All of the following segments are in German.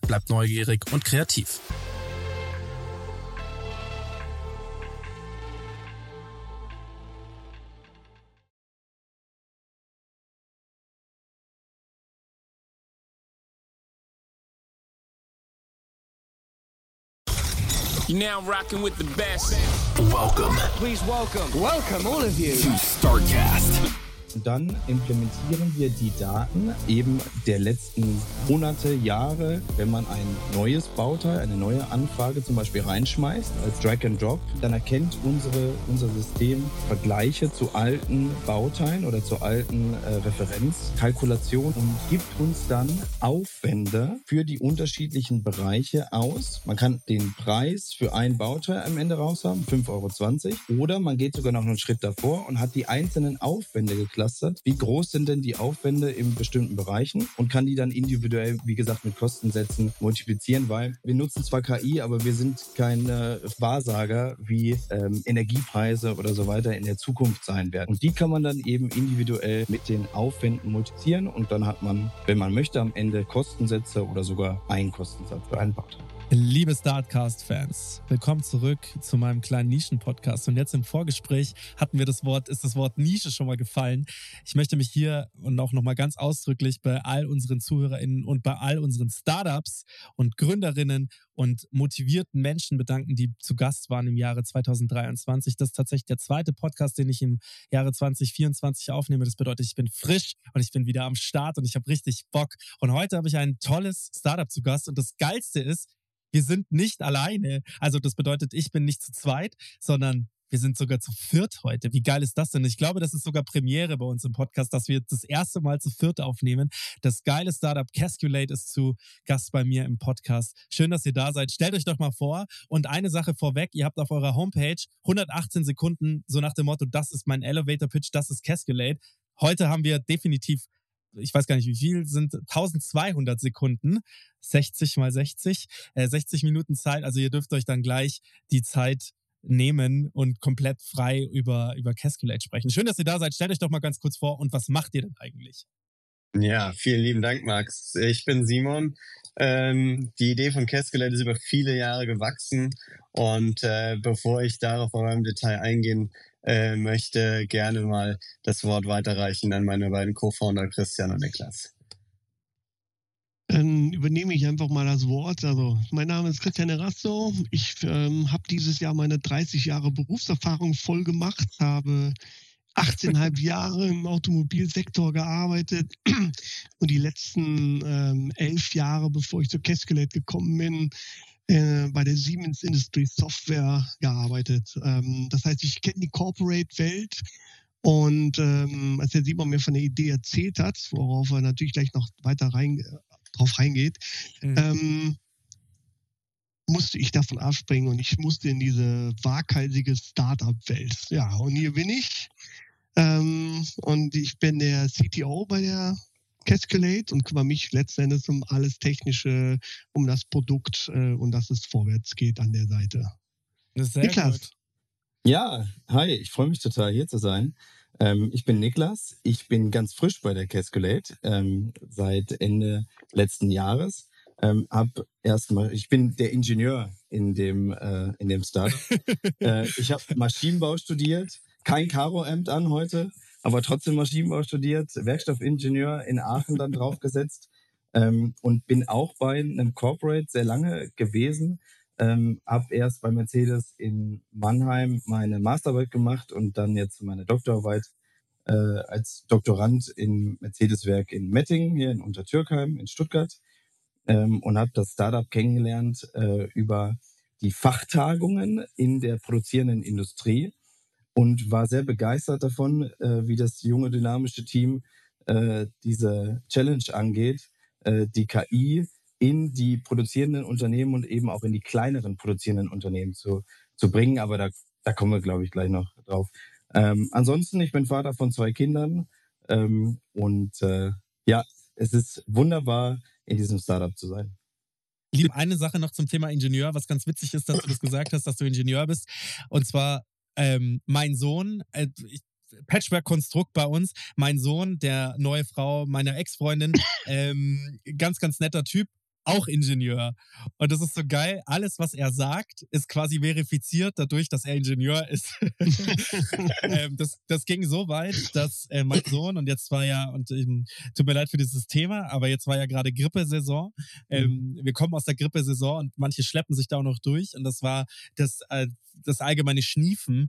bleib neugierig und kreativ. You're now rocking with the best. Welcome Please welcome, welcome all of you. to StarCast. Dann implementieren wir die Daten eben der letzten Monate, Jahre, wenn man ein neues Bauteil, eine neue Anfrage zum Beispiel reinschmeißt als Drag and Drop, dann erkennt unsere, unser System Vergleiche zu alten Bauteilen oder zu alten äh, Referenzkalkulationen und gibt uns dann Aufwände für die unterschiedlichen Bereiche aus. Man kann den Preis für ein Bauteil am Ende raus haben, 5,20 Euro. Oder man geht sogar noch einen Schritt davor und hat die einzelnen Aufwände geklustert. Wie groß sind denn die Aufwände in bestimmten Bereichen und kann die dann individuell, wie gesagt, mit Kostensätzen multiplizieren, weil wir nutzen zwar KI, aber wir sind keine Wahrsager, wie ähm, Energiepreise oder so weiter in der Zukunft sein werden. Und die kann man dann eben individuell mit den Aufwänden multiplizieren und dann hat man, wenn man möchte, am Ende Kostensätze oder sogar einen Kostensatz Bauteil. Liebe Startcast-Fans, willkommen zurück zu meinem kleinen Nischen-Podcast. Und jetzt im Vorgespräch hatten wir das Wort, ist das Wort Nische schon mal gefallen. Ich möchte mich hier und auch nochmal ganz ausdrücklich bei all unseren ZuhörerInnen und bei all unseren Startups und Gründerinnen und motivierten Menschen bedanken, die zu Gast waren im Jahre 2023. Das ist tatsächlich der zweite Podcast, den ich im Jahre 2024 aufnehme. Das bedeutet, ich bin frisch und ich bin wieder am Start und ich habe richtig Bock. Und heute habe ich ein tolles Startup zu Gast und das Geilste ist, wir sind nicht alleine. Also das bedeutet, ich bin nicht zu zweit, sondern wir sind sogar zu viert heute. Wie geil ist das denn? Ich glaube, das ist sogar Premiere bei uns im Podcast, dass wir das erste Mal zu viert aufnehmen. Das geile Startup Casculate ist zu Gast bei mir im Podcast. Schön, dass ihr da seid. Stellt euch doch mal vor. Und eine Sache vorweg, ihr habt auf eurer Homepage 118 Sekunden, so nach dem Motto, das ist mein Elevator Pitch, das ist Casculate. Heute haben wir definitiv ich weiß gar nicht wie viel, sind 1200 Sekunden, 60 mal 60, äh, 60 Minuten Zeit. Also ihr dürft euch dann gleich die Zeit nehmen und komplett frei über, über Casculate sprechen. Schön, dass ihr da seid. Stellt euch doch mal ganz kurz vor und was macht ihr denn eigentlich? Ja, vielen lieben Dank, Max. Ich bin Simon. Ähm, die Idee von Casculate ist über viele Jahre gewachsen und äh, bevor ich darauf aber im Detail eingehen äh, möchte, gerne mal das Wort weiterreichen an meine beiden Co-Founder Christian und Niklas. Dann übernehme ich einfach mal das Wort. Also, mein Name ist Christian Erasto. Ich ähm, habe dieses Jahr meine 30 Jahre Berufserfahrung voll gemacht, habe 18,5 Jahre im Automobilsektor gearbeitet und die letzten ähm, elf Jahre, bevor ich zur Casculate gekommen bin, äh, bei der Siemens Industry Software gearbeitet. Ähm, das heißt, ich kenne die Corporate-Welt und ähm, als der Simon mir von der Idee erzählt hat, worauf er natürlich gleich noch weiter rein, drauf reingeht, mhm. ähm, musste ich davon abspringen und ich musste in diese waghalsige Startup-Welt. Ja, und hier bin ich. Ähm, und ich bin der CTO bei der Cascalate und kümmere mich letzten Endes um alles Technische, um das Produkt äh, und dass es vorwärts geht an der Seite. Sehr Niklas. Gut. Ja, hi, ich freue mich total hier zu sein. Ähm, ich bin Niklas, ich bin ganz frisch bei der Casculate ähm, seit Ende letzten Jahres. Ähm, hab erstmal, ich bin der Ingenieur in dem äh, in dem Startup. äh, ich habe Maschinenbau studiert, kein Karo-Amt an heute, aber trotzdem Maschinenbau studiert, Werkstoffingenieur in Aachen dann draufgesetzt ähm, und bin auch bei einem Corporate sehr lange gewesen. Ähm, hab erst bei Mercedes in Mannheim meine Masterarbeit gemacht und dann jetzt meine Doktorarbeit äh, als Doktorand im Mercedes-Werk in Mettingen, hier in Untertürkheim in Stuttgart ähm, und habe das Startup kennengelernt äh, über die Fachtagungen in der produzierenden Industrie und war sehr begeistert davon, äh, wie das junge, dynamische Team äh, diese Challenge angeht, äh, die KI in die produzierenden Unternehmen und eben auch in die kleineren produzierenden Unternehmen zu, zu bringen. Aber da, da kommen wir, glaube ich, gleich noch drauf. Ähm, ansonsten, ich bin Vater von zwei Kindern ähm, und äh, ja, es ist wunderbar, in diesem Startup zu sein. Lieb, eine Sache noch zum Thema Ingenieur, was ganz witzig ist, dass du das gesagt hast, dass du Ingenieur bist. Und zwar ähm, mein Sohn, äh, Patchwork-Konstrukt bei uns. Mein Sohn, der neue Frau meiner Ex-Freundin, ähm, ganz, ganz netter Typ, auch Ingenieur. Und das ist so geil. Alles, was er sagt, ist quasi verifiziert dadurch, dass er Ingenieur ist. ähm, das, das ging so weit, dass äh, mein Sohn, und jetzt war ja, und ähm, tut mir leid für dieses Thema, aber jetzt war ja gerade Grippesaison. Ähm, mhm. Wir kommen aus der Grippesaison und manche schleppen sich da auch noch durch. Und das war das, äh, das allgemeine Schniefen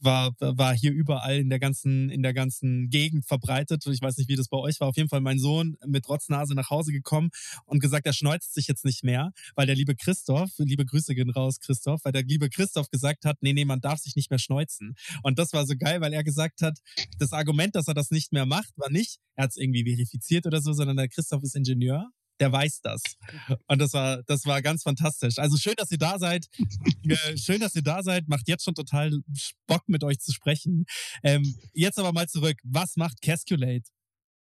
war, war hier überall in der ganzen, in der ganzen Gegend verbreitet. Ich weiß nicht, wie das bei euch war. Auf jeden Fall mein Sohn mit Rotznase nach Hause gekommen und gesagt, er schneuzt sich jetzt nicht mehr, weil der liebe Christoph, liebe Grüße gehen raus, Christoph, weil der liebe Christoph gesagt hat, nee, nee, man darf sich nicht mehr schneuzen. Und das war so geil, weil er gesagt hat, das Argument, dass er das nicht mehr macht, war nicht, er hat es irgendwie verifiziert oder so, sondern der Christoph ist Ingenieur der weiß das. Und das war, das war ganz fantastisch. Also schön, dass ihr da seid. Äh, schön, dass ihr da seid. Macht jetzt schon total Bock, mit euch zu sprechen. Ähm, jetzt aber mal zurück. Was macht Casculate?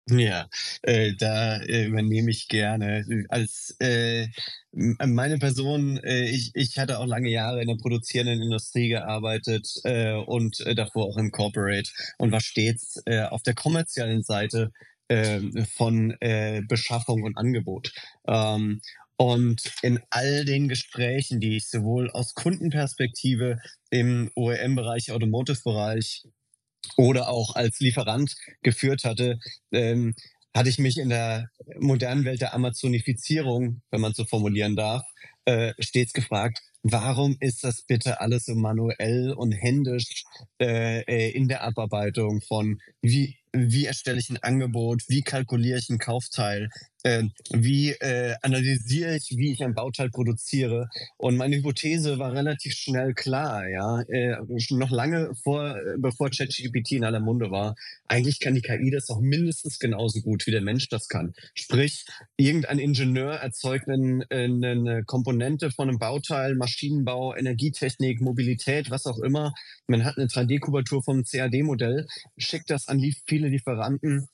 Ja, äh, da äh, übernehme ich gerne. Als äh, meine Person, äh, ich, ich hatte auch lange Jahre in der produzierenden Industrie gearbeitet äh, und äh, davor auch im Corporate und war stets äh, auf der kommerziellen Seite äh, von äh, Beschaffung und Angebot. Ähm, und in all den Gesprächen, die ich sowohl aus Kundenperspektive im OEM-Bereich, Automotive-Bereich oder auch als Lieferant geführt hatte, ähm, hatte ich mich in der modernen Welt der Amazonifizierung, wenn man so formulieren darf, äh, stets gefragt, warum ist das bitte alles so manuell und händisch äh, äh in der Abarbeitung von wie wie erstelle ich ein Angebot, wie kalkuliere ich einen Kaufteil, äh, wie äh, analysiere ich, wie ich ein Bauteil produziere. Und meine Hypothese war relativ schnell klar, ja, äh, noch lange vor, bevor ChatGPT in aller Munde war. Eigentlich kann die KI das auch mindestens genauso gut, wie der Mensch das kann. Sprich, irgendein Ingenieur erzeugt eine, eine Komponente von einem Bauteil, Maschinenbau, Energietechnik, Mobilität, was auch immer. Man hat eine 3D-Kubatur vom CAD-Modell, schickt das an viele Lieferanten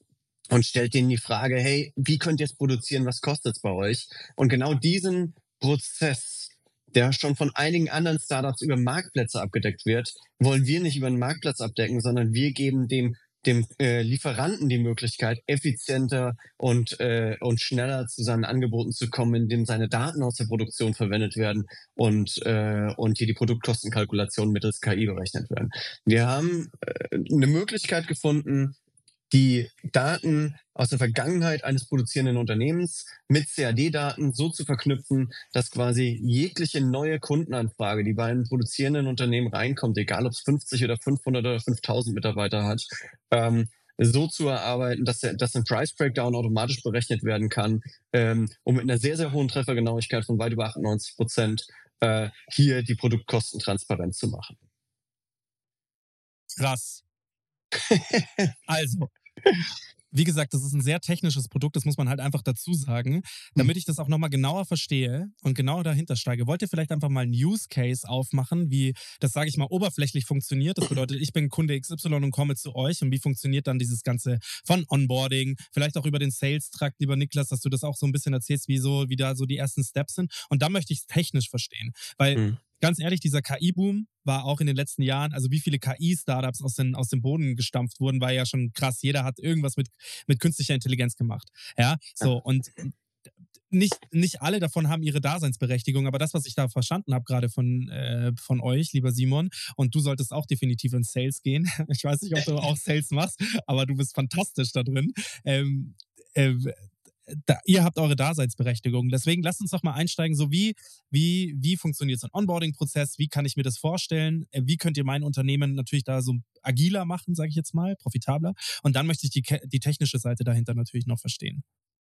und stellt denen die Frage, hey, wie könnt ihr es produzieren, was kostet es bei euch? Und genau diesen Prozess der schon von einigen anderen Startups über Marktplätze abgedeckt wird, wollen wir nicht über einen Marktplatz abdecken, sondern wir geben dem dem äh, Lieferanten die Möglichkeit, effizienter und, äh, und schneller zu seinen Angeboten zu kommen, indem seine Daten aus der Produktion verwendet werden und, äh, und hier die Produktkostenkalkulation mittels KI berechnet werden. Wir haben äh, eine Möglichkeit gefunden, die Daten aus der Vergangenheit eines produzierenden Unternehmens mit CAD-Daten so zu verknüpfen, dass quasi jegliche neue Kundenanfrage, die bei einem produzierenden Unternehmen reinkommt, egal ob es 50 oder 500 oder 5000 Mitarbeiter hat, ähm, so zu erarbeiten, dass, der, dass ein Price Breakdown automatisch berechnet werden kann, ähm, um mit einer sehr, sehr hohen Treffergenauigkeit von weit über 98 Prozent äh, hier die Produktkosten transparent zu machen. Krass. also, wie gesagt, das ist ein sehr technisches Produkt, das muss man halt einfach dazu sagen. Damit ich das auch nochmal genauer verstehe und genauer dahinter steige, wollt ihr vielleicht einfach mal einen Use Case aufmachen, wie das, sage ich mal, oberflächlich funktioniert. Das bedeutet, ich bin Kunde XY und komme zu euch und wie funktioniert dann dieses Ganze von Onboarding, vielleicht auch über den Sales-Trakt, lieber Niklas, dass du das auch so ein bisschen erzählst, wie, so, wie da so die ersten Steps sind. Und da möchte ich es technisch verstehen, weil mhm ganz ehrlich, dieser KI-Boom war auch in den letzten Jahren, also wie viele KI-Startups aus, aus dem Boden gestampft wurden, war ja schon krass. Jeder hat irgendwas mit, mit künstlicher Intelligenz gemacht. Ja, so und nicht, nicht alle davon haben ihre Daseinsberechtigung, aber das, was ich da verstanden habe, gerade von, äh, von euch, lieber Simon, und du solltest auch definitiv in Sales gehen. Ich weiß nicht, ob du auch Sales machst, aber du bist fantastisch da drin. Ähm, äh, da, ihr habt eure Daseinsberechtigung. Deswegen lasst uns doch mal einsteigen, so wie, wie, wie funktioniert so ein Onboarding-Prozess? Wie kann ich mir das vorstellen? Äh, wie könnt ihr mein Unternehmen natürlich da so agiler machen, sage ich jetzt mal, profitabler? Und dann möchte ich die, die technische Seite dahinter natürlich noch verstehen.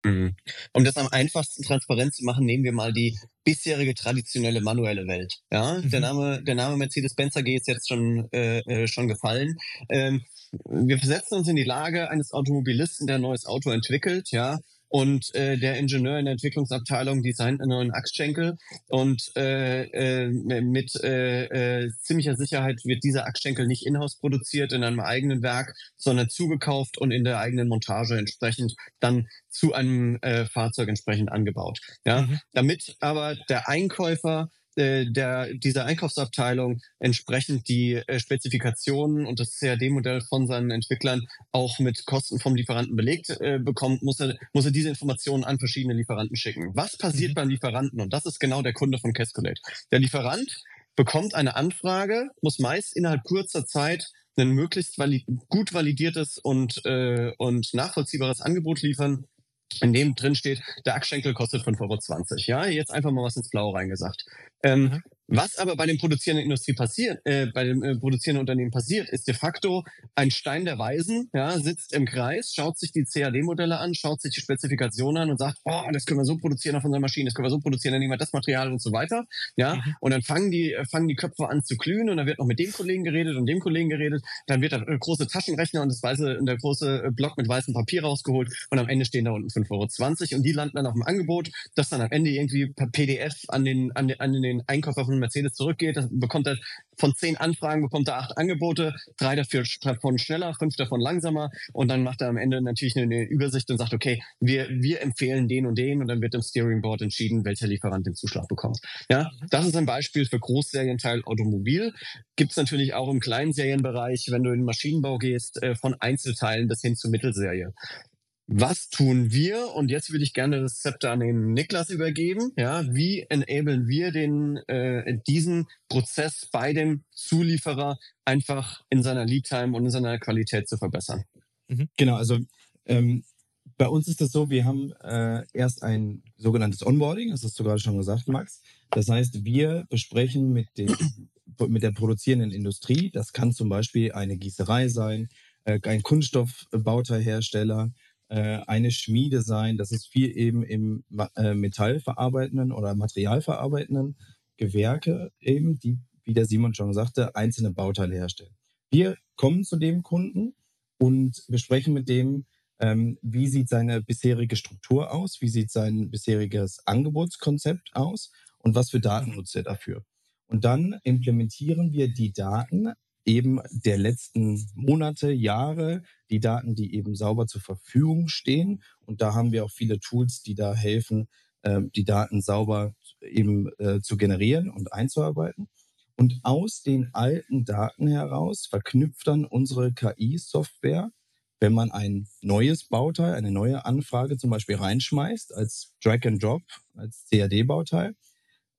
Mhm. Um das am einfachsten transparent zu machen, nehmen wir mal die bisherige traditionelle manuelle Welt. Ja, mhm. der Name, der Name Mercedes-Benz AG ist jetzt schon äh, äh, schon gefallen. Ähm, wir versetzen uns in die Lage eines Automobilisten, der ein neues Auto entwickelt. Ja, und äh, der Ingenieur in der Entwicklungsabteilung designt einen neuen Achsschenkel und äh, äh, mit äh, äh, ziemlicher Sicherheit wird dieser Achsschenkel nicht in-house produziert in einem eigenen Werk, sondern zugekauft und in der eigenen Montage entsprechend dann zu einem äh, Fahrzeug entsprechend angebaut. Ja, mhm. damit aber der Einkäufer äh, der, dieser Einkaufsabteilung entsprechend die äh, Spezifikationen und das CAD-Modell von seinen Entwicklern auch mit Kosten vom Lieferanten belegt äh, bekommt, muss er, muss er diese Informationen an verschiedene Lieferanten schicken. Was passiert mhm. beim Lieferanten? Und das ist genau der Kunde von Cascalate. Der Lieferant bekommt eine Anfrage, muss meist innerhalb kurzer Zeit ein möglichst valid gut validiertes und, äh, und nachvollziehbares Angebot liefern, in dem drin steht, der Achsschenkel kostet 5,20 Euro. Ja, jetzt einfach mal was ins Blaue reingesagt. Ähm, mhm. Was aber bei dem produzierenden Industrie passiert, äh, bei dem äh, produzierenden Unternehmen passiert, ist de facto ein Stein der Weisen, ja, sitzt im Kreis, schaut sich die CAD-Modelle an, schaut sich die Spezifikationen an und sagt, oh, das können wir so produzieren auf unserer Maschine, das können wir so produzieren, dann nehmen wir das Material und so weiter, ja, mhm. und dann fangen die, äh, fangen die Köpfe an zu glühen und dann wird noch mit dem Kollegen geredet und dem Kollegen geredet, dann wird der äh, große Taschenrechner und das weiße, der große äh, Block mit weißem Papier rausgeholt und am Ende stehen da unten 5,20 Euro und die landen dann auf dem Angebot, das dann am Ende irgendwie per PDF an den, an den, an den Einkäufer von Mercedes zurückgeht, bekommt er von zehn Anfragen bekommt er acht Angebote, drei dafür davon schneller, fünf davon langsamer und dann macht er am Ende natürlich eine, Übersicht und sagt, okay, wir, wir empfehlen den und den und dann wird im Steering Board entschieden, welcher Lieferant den Zuschlag bekommt. Ja, das ist ein Beispiel für Großserienteil Automobil. Gibt es natürlich auch im kleinen Serienbereich, wenn du in den Maschinenbau gehst, äh, von Einzelteilen bis hin zur Mittelserie. Was tun wir? Und jetzt würde ich gerne das Zepter an den Niklas übergeben. Ja, wie enablen wir den äh, diesen Prozess bei dem Zulieferer einfach in seiner Lead Time und in seiner Qualität zu verbessern? Mhm. Genau, also ähm, bei uns ist das so, wir haben äh, erst ein sogenanntes Onboarding, das hast du gerade schon gesagt, Max. Das heißt, wir besprechen mit, den, mit der produzierenden Industrie, das kann zum Beispiel eine Gießerei sein, äh, ein Kunststoffbauteilhersteller, eine Schmiede sein. Das ist viel eben im äh, Metallverarbeitenden oder Materialverarbeitenden Gewerke eben, die, wie der Simon schon sagte, einzelne Bauteile herstellen. Wir kommen zu dem Kunden und besprechen mit dem, ähm, wie sieht seine bisherige Struktur aus, wie sieht sein bisheriges Angebotskonzept aus und was für Daten nutzt er dafür. Und dann implementieren wir die Daten eben der letzten Monate, Jahre, die Daten, die eben sauber zur Verfügung stehen. Und da haben wir auch viele Tools, die da helfen, äh, die Daten sauber eben äh, zu generieren und einzuarbeiten. Und aus den alten Daten heraus verknüpft dann unsere KI-Software, wenn man ein neues Bauteil, eine neue Anfrage zum Beispiel reinschmeißt als Drag and Drop, als CAD-Bauteil,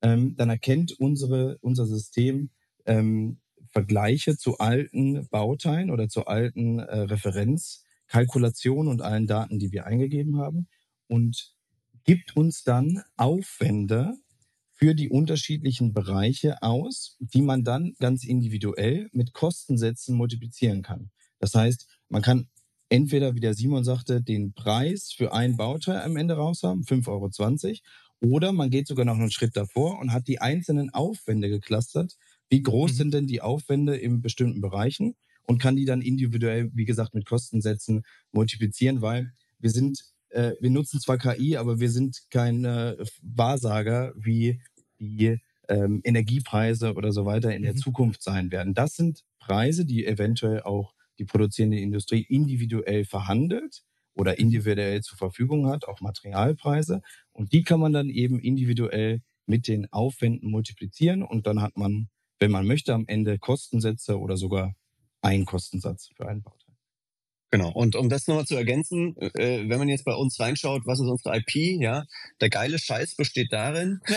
ähm, dann erkennt unsere, unser System ähm, Vergleiche zu alten Bauteilen oder zu alten äh, Referenzkalkulationen und allen Daten, die wir eingegeben haben und gibt uns dann Aufwände für die unterschiedlichen Bereiche aus, die man dann ganz individuell mit Kostensätzen multiplizieren kann. Das heißt, man kann entweder, wie der Simon sagte, den Preis für ein Bauteil am Ende raus haben, 5,20 Euro, oder man geht sogar noch einen Schritt davor und hat die einzelnen Aufwände geclustert, wie groß mhm. sind denn die Aufwände in bestimmten Bereichen und kann die dann individuell, wie gesagt, mit Kostensätzen multiplizieren, weil wir sind, äh, wir nutzen zwar KI, aber wir sind kein äh, Wahrsager, wie die ähm, Energiepreise oder so weiter in mhm. der Zukunft sein werden. Das sind Preise, die eventuell auch die produzierende Industrie individuell verhandelt oder mhm. individuell zur Verfügung hat, auch Materialpreise. Und die kann man dann eben individuell mit den Aufwänden multiplizieren und dann hat man wenn man möchte, am Ende Kostensätze oder sogar einen Kostensatz für einen Bauteil. Genau. Und um das nochmal zu ergänzen, äh, wenn man jetzt bei uns reinschaut, was ist unsere IP, ja, der geile Scheiß besteht darin,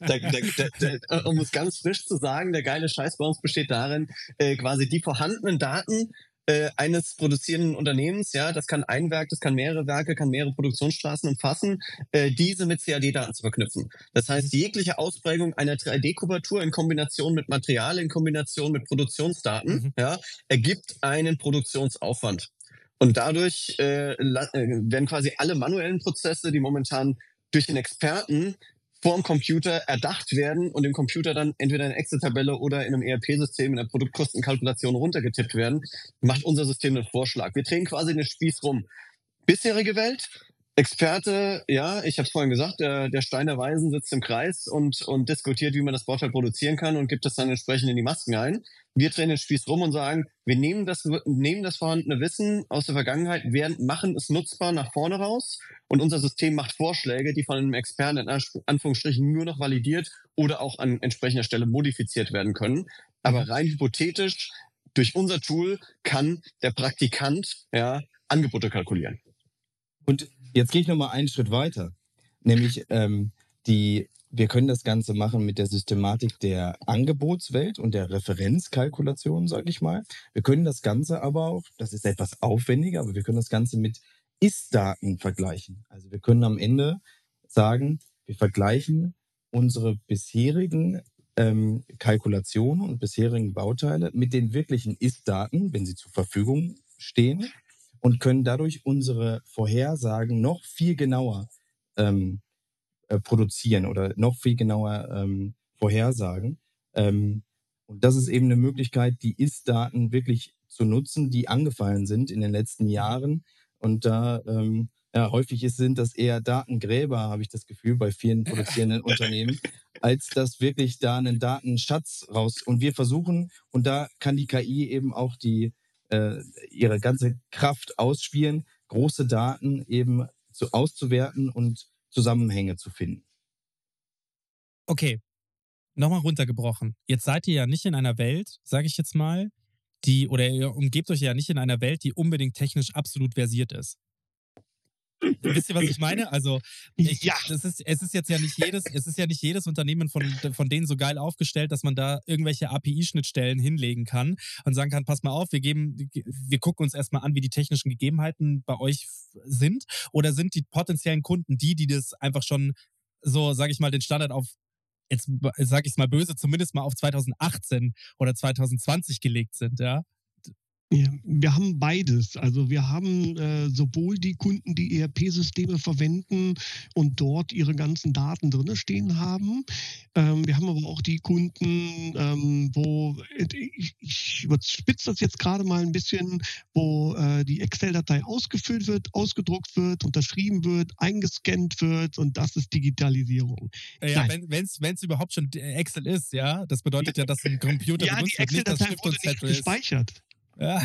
der, der, der, um es ganz frisch zu sagen, der geile Scheiß bei uns besteht darin, äh, quasi die vorhandenen Daten äh, eines produzierenden Unternehmens, ja, das kann ein Werk, das kann mehrere Werke, kann mehrere Produktionsstraßen umfassen, äh, diese mit CAD-Daten zu verknüpfen. Das heißt, jegliche Ausprägung einer 3D-Kubatur in Kombination mit Material, in Kombination mit Produktionsdaten, mhm. ja, ergibt einen Produktionsaufwand. Und dadurch äh, äh werden quasi alle manuellen Prozesse, die momentan durch den Experten vorm Computer erdacht werden und im Computer dann entweder in Excel-Tabelle oder in einem ERP-System in der Produktkostenkalkulation runtergetippt werden, macht unser System einen Vorschlag. Wir drehen quasi den Spieß rum. Bisherige Welt, Experte, ja, ich habe es vorhin gesagt, der, der Stein der Weisen sitzt im Kreis und, und diskutiert, wie man das Bauteil produzieren kann und gibt das dann entsprechend in die Masken ein. Wir drehen den Spieß rum und sagen, wir nehmen das, nehmen das vorhandene Wissen aus der Vergangenheit, werden, machen es nutzbar nach vorne raus und unser System macht Vorschläge, die von einem Experten in Anführungsstrichen nur noch validiert oder auch an entsprechender Stelle modifiziert werden können. Aber mhm. rein hypothetisch, durch unser Tool kann der Praktikant ja, Angebote kalkulieren. Und Jetzt gehe ich nochmal einen Schritt weiter. Nämlich ähm, die, wir können das Ganze machen mit der Systematik der Angebotswelt und der Referenzkalkulation, sage ich mal. Wir können das Ganze aber auch, das ist etwas aufwendiger, aber wir können das Ganze mit Ist-Daten vergleichen. Also wir können am Ende sagen, wir vergleichen unsere bisherigen ähm, Kalkulationen und bisherigen Bauteile mit den wirklichen Ist-Daten, wenn sie zur Verfügung stehen und können dadurch unsere Vorhersagen noch viel genauer ähm, äh, produzieren oder noch viel genauer ähm, vorhersagen. Ähm, und das ist eben eine Möglichkeit, die Ist-Daten wirklich zu nutzen, die angefallen sind in den letzten Jahren. Und da ähm, ja, häufig ist, sind das eher Datengräber, habe ich das Gefühl, bei vielen produzierenden Unternehmen, als dass wirklich da einen Datenschatz raus. Und wir versuchen, und da kann die KI eben auch die äh, ihre ganze Kraft ausspielen, große Daten eben zu, auszuwerten und Zusammenhänge zu finden. Okay, nochmal runtergebrochen. Jetzt seid ihr ja nicht in einer Welt, sage ich jetzt mal, die, oder ihr umgebt euch ja nicht in einer Welt, die unbedingt technisch absolut versiert ist. Wisst ihr, was ich meine? Also, ich, ja. das ist, es ist jetzt ja nicht jedes, es ist ja nicht jedes Unternehmen von, von denen so geil aufgestellt, dass man da irgendwelche API-Schnittstellen hinlegen kann und sagen kann, pass mal auf, wir geben, wir gucken uns erstmal an, wie die technischen Gegebenheiten bei euch sind. Oder sind die potenziellen Kunden die, die das einfach schon so, sage ich mal, den Standard auf jetzt sage ich es mal böse, zumindest mal auf 2018 oder 2020 gelegt sind, ja? Ja, wir haben beides. Also wir haben äh, sowohl die Kunden, die ERP-Systeme verwenden und dort ihre ganzen Daten drin stehen haben. Ähm, wir haben aber auch die Kunden, ähm, wo ich, ich überspitze das jetzt gerade mal ein bisschen, wo äh, die Excel-Datei ausgefüllt wird, ausgedruckt wird, unterschrieben wird, eingescannt wird und das ist Digitalisierung. Ja, wenn es überhaupt schon Excel ist, ja, das bedeutet ja, dass ein Computer ja, benutzt die Excel-Datei wurde nicht gespeichert. Ja.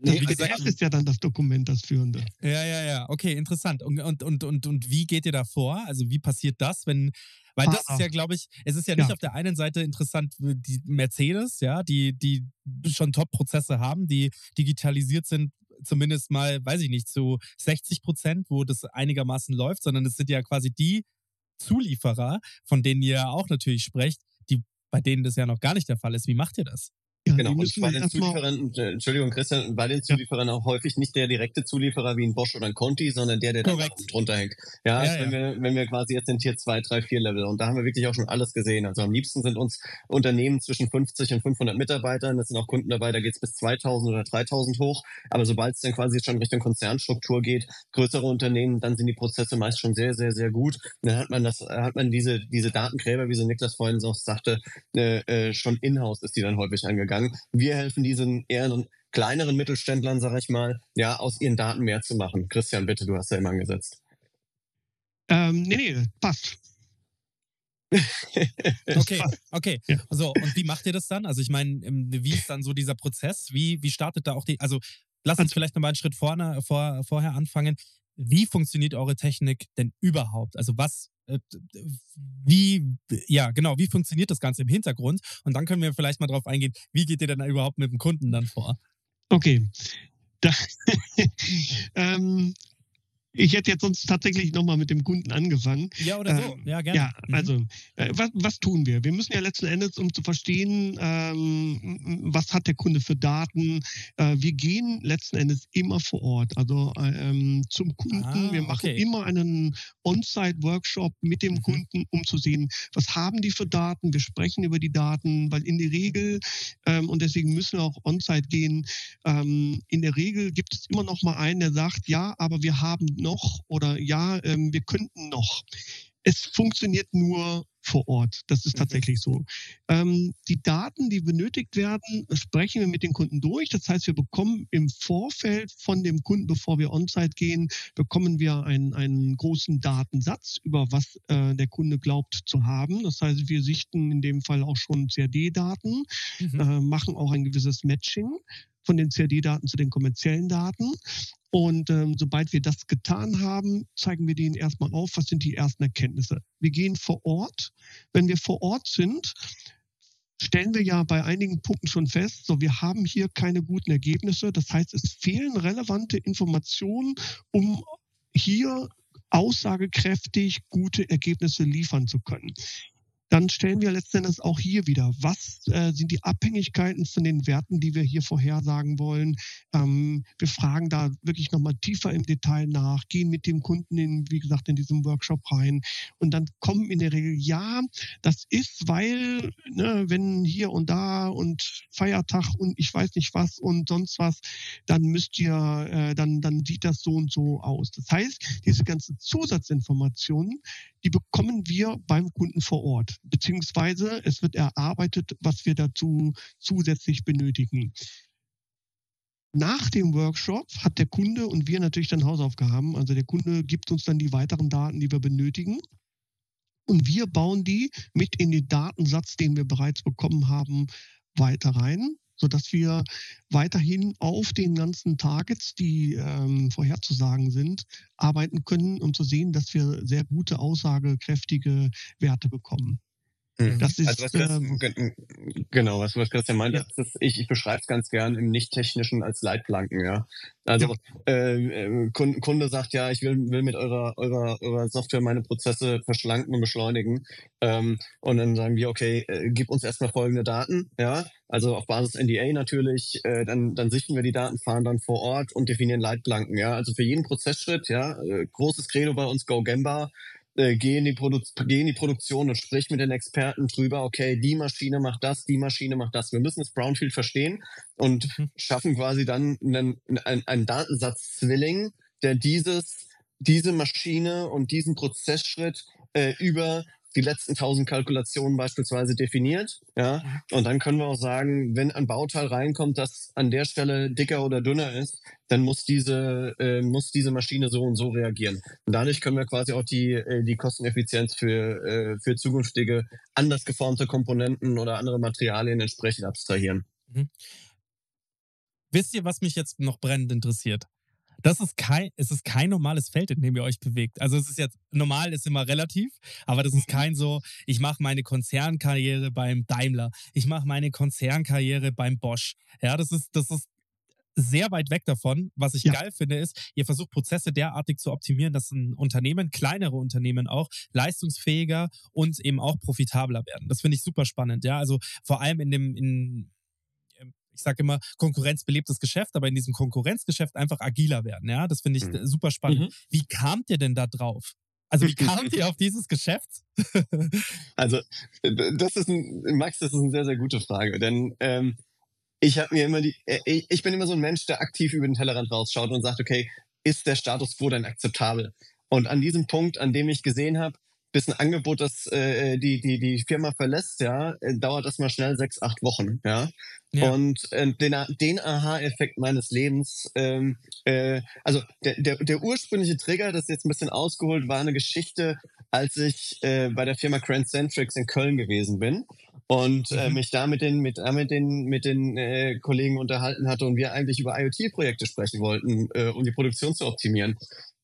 Nee, wie gesagt, ist ja dann das Dokument, das führende. Ja, ja, ja. Okay, interessant. Und, und, und, und, und wie geht ihr da vor? Also wie passiert das, wenn, weil das ist ja, glaube ich, es ist ja nicht ja. auf der einen Seite interessant, die Mercedes, ja, die, die schon Top-Prozesse haben, die digitalisiert sind, zumindest mal, weiß ich nicht, zu 60 Prozent, wo das einigermaßen läuft, sondern es sind ja quasi die Zulieferer, von denen ihr auch natürlich sprecht, die, bei denen das ja noch gar nicht der Fall ist. Wie macht ihr das? Ja, genau, und bei den Zulieferern, äh, Entschuldigung, Christian, bei den Zulieferern auch häufig nicht der direkte Zulieferer wie ein Bosch oder ein Conti, sondern der, der da drunter hängt. Ja, ja, also ja, wenn, Wir, wenn wir quasi jetzt in Tier 2, 3, 4 Level und da haben wir wirklich auch schon alles gesehen. Also am liebsten sind uns Unternehmen zwischen 50 und 500 Mitarbeitern, das sind auch Kunden dabei, da geht's bis 2000 oder 3000 hoch. Aber sobald es dann quasi schon Richtung Konzernstruktur geht, größere Unternehmen, dann sind die Prozesse meist schon sehr, sehr, sehr gut. Und dann hat man das, hat man diese, diese Datengräber, wie so Niklas vorhin so sagte, äh, äh, schon in-house ist die dann häufig angegangen gegangen. Wir helfen diesen eher kleineren Mittelständlern, sag ich mal, ja, aus ihren Daten mehr zu machen. Christian, bitte, du hast ja immer angesetzt. Ähm, nee, nee, passt. okay, okay. Ja. So, und wie macht ihr das dann? Also ich meine, ähm, wie ist dann so dieser Prozess? Wie, wie startet da auch die, also lass uns vielleicht nochmal einen Schritt vorne, vor, vorher anfangen. Wie funktioniert eure Technik denn überhaupt? Also was wie, ja, genau, wie funktioniert das Ganze im Hintergrund? Und dann können wir vielleicht mal drauf eingehen, wie geht ihr denn überhaupt mit dem Kunden dann vor? Okay. Da, ähm, ich hätte jetzt sonst tatsächlich nochmal mit dem Kunden angefangen. Ja, oder so. Ähm, ja, gerne. Ja, mhm. also, äh, was, was tun wir? Wir müssen ja letzten Endes, um zu verstehen, ähm, was hat der Kunde für Daten, äh, wir gehen letzten Endes immer vor Ort, also ähm, zum Kunden. Ah, wir machen okay. immer einen On-Site-Workshop mit dem mhm. Kunden, um zu sehen, was haben die für Daten. Wir sprechen über die Daten, weil in der Regel, ähm, und deswegen müssen wir auch On-Site gehen, ähm, in der Regel gibt es immer noch mal einen, der sagt, ja, aber wir haben noch oder ja, ähm, wir könnten noch. Es funktioniert nur vor Ort. Das ist mhm. tatsächlich so. Ähm, die Daten, die benötigt werden, sprechen wir mit den Kunden durch. Das heißt, wir bekommen im Vorfeld von dem Kunden, bevor wir on-site gehen, bekommen wir einen, einen großen Datensatz über was äh, der Kunde glaubt zu haben. Das heißt, wir sichten in dem Fall auch schon CAD-Daten, mhm. äh, machen auch ein gewisses Matching von den CAD-Daten zu den kommerziellen Daten. Und ähm, sobald wir das getan haben, zeigen wir denen erstmal auf, was sind die ersten Erkenntnisse. Wir gehen vor Ort. Wenn wir vor Ort sind, stellen wir ja bei einigen Punkten schon fest, so wir haben hier keine guten Ergebnisse. Das heißt, es fehlen relevante Informationen, um hier aussagekräftig gute Ergebnisse liefern zu können dann stellen wir letztendlich auch hier wieder, was äh, sind die Abhängigkeiten von den Werten, die wir hier vorhersagen wollen. Ähm, wir fragen da wirklich nochmal tiefer im Detail nach, gehen mit dem Kunden, in, wie gesagt, in diesem Workshop rein und dann kommen in der Regel, ja, das ist, weil, ne, wenn hier und da und Feiertag und ich weiß nicht was und sonst was, dann müsst ihr, äh, dann, dann sieht das so und so aus. Das heißt, diese ganzen Zusatzinformationen, die bekommen wir beim Kunden vor Ort, beziehungsweise es wird erarbeitet, was wir dazu zusätzlich benötigen. Nach dem Workshop hat der Kunde und wir natürlich dann Hausaufgaben. Also der Kunde gibt uns dann die weiteren Daten, die wir benötigen. Und wir bauen die mit in den Datensatz, den wir bereits bekommen haben, weiter rein sodass wir weiterhin auf den ganzen Targets, die ähm, vorherzusagen sind, arbeiten können, um zu sehen, dass wir sehr gute, aussagekräftige Werte bekommen. Mhm. Das ist, also was ähm, genau, was, was Christian meint, ja. ist, ich, ich beschreibe es ganz gern im Nicht-Technischen als Leitplanken, ja. Also ja. Äh, äh Kunde sagt, ja, ich will, will mit eurer, eurer, eurer Software meine Prozesse verschlanken und beschleunigen. Ähm, und dann sagen wir, okay, äh, gib uns erstmal folgende Daten, ja. Also auf Basis NDA natürlich, äh, dann, dann sichten wir die Daten, fahren dann vor Ort und definieren Leitplanken, ja. Also für jeden Prozessschritt, ja, äh, großes Credo bei uns Go Gemba, äh, geh, in die geh in die Produktion und sprich mit den Experten drüber, okay, die Maschine macht das, die Maschine macht das. Wir müssen das Brownfield verstehen und mhm. schaffen quasi dann einen, einen, einen Datensatz-Zwilling, der dieses, diese Maschine und diesen Prozessschritt äh, über die letzten tausend Kalkulationen beispielsweise definiert. Ja, und dann können wir auch sagen, wenn ein Bauteil reinkommt, das an der Stelle dicker oder dünner ist, dann muss diese äh, muss diese Maschine so und so reagieren. Und dadurch können wir quasi auch die äh, die Kosteneffizienz für äh, für zukünftige anders geformte Komponenten oder andere Materialien entsprechend abstrahieren. Mhm Wisst ihr, was mich jetzt noch brennend interessiert? Das ist kein, es ist kein normales Feld, in dem ihr euch bewegt. Also es ist jetzt, normal ist immer relativ, aber das ist kein so, ich mache meine Konzernkarriere beim Daimler, ich mache meine Konzernkarriere beim Bosch. Ja, das ist, das ist sehr weit weg davon. Was ich ja. geil finde, ist, ihr versucht Prozesse derartig zu optimieren, dass ein Unternehmen, kleinere Unternehmen auch, leistungsfähiger und eben auch profitabler werden. Das finde ich super spannend. Ja, also vor allem in dem, in, ich sage immer, konkurrenzbelebtes Geschäft, aber in diesem Konkurrenzgeschäft einfach agiler werden. Ja, das finde ich mhm. super spannend. Mhm. Wie kamt ihr denn da drauf? Also wie kamt ihr auf dieses Geschäft? also das ist ein, Max, das ist eine sehr, sehr gute Frage, denn ähm, ich habe mir immer die, äh, ich bin immer so ein Mensch, der aktiv über den Tellerrand rausschaut und sagt, okay, ist der Status quo denn akzeptabel? Und an diesem Punkt, an dem ich gesehen habe, bis ein Angebot, das äh, die, die, die Firma verlässt, ja, äh, dauert das mal schnell sechs, acht Wochen, ja. ja. Und äh, den, den Aha-Effekt meines Lebens, ähm, äh, also der, der, der ursprüngliche Trigger, das ist jetzt ein bisschen ausgeholt, war eine Geschichte, als ich äh, bei der Firma Grand Centrics in Köln gewesen bin und äh, mhm. mich da mit den mit, äh, mit den mit den äh, Kollegen unterhalten hatte und wir eigentlich über IoT-Projekte sprechen wollten, äh, um die Produktion zu optimieren.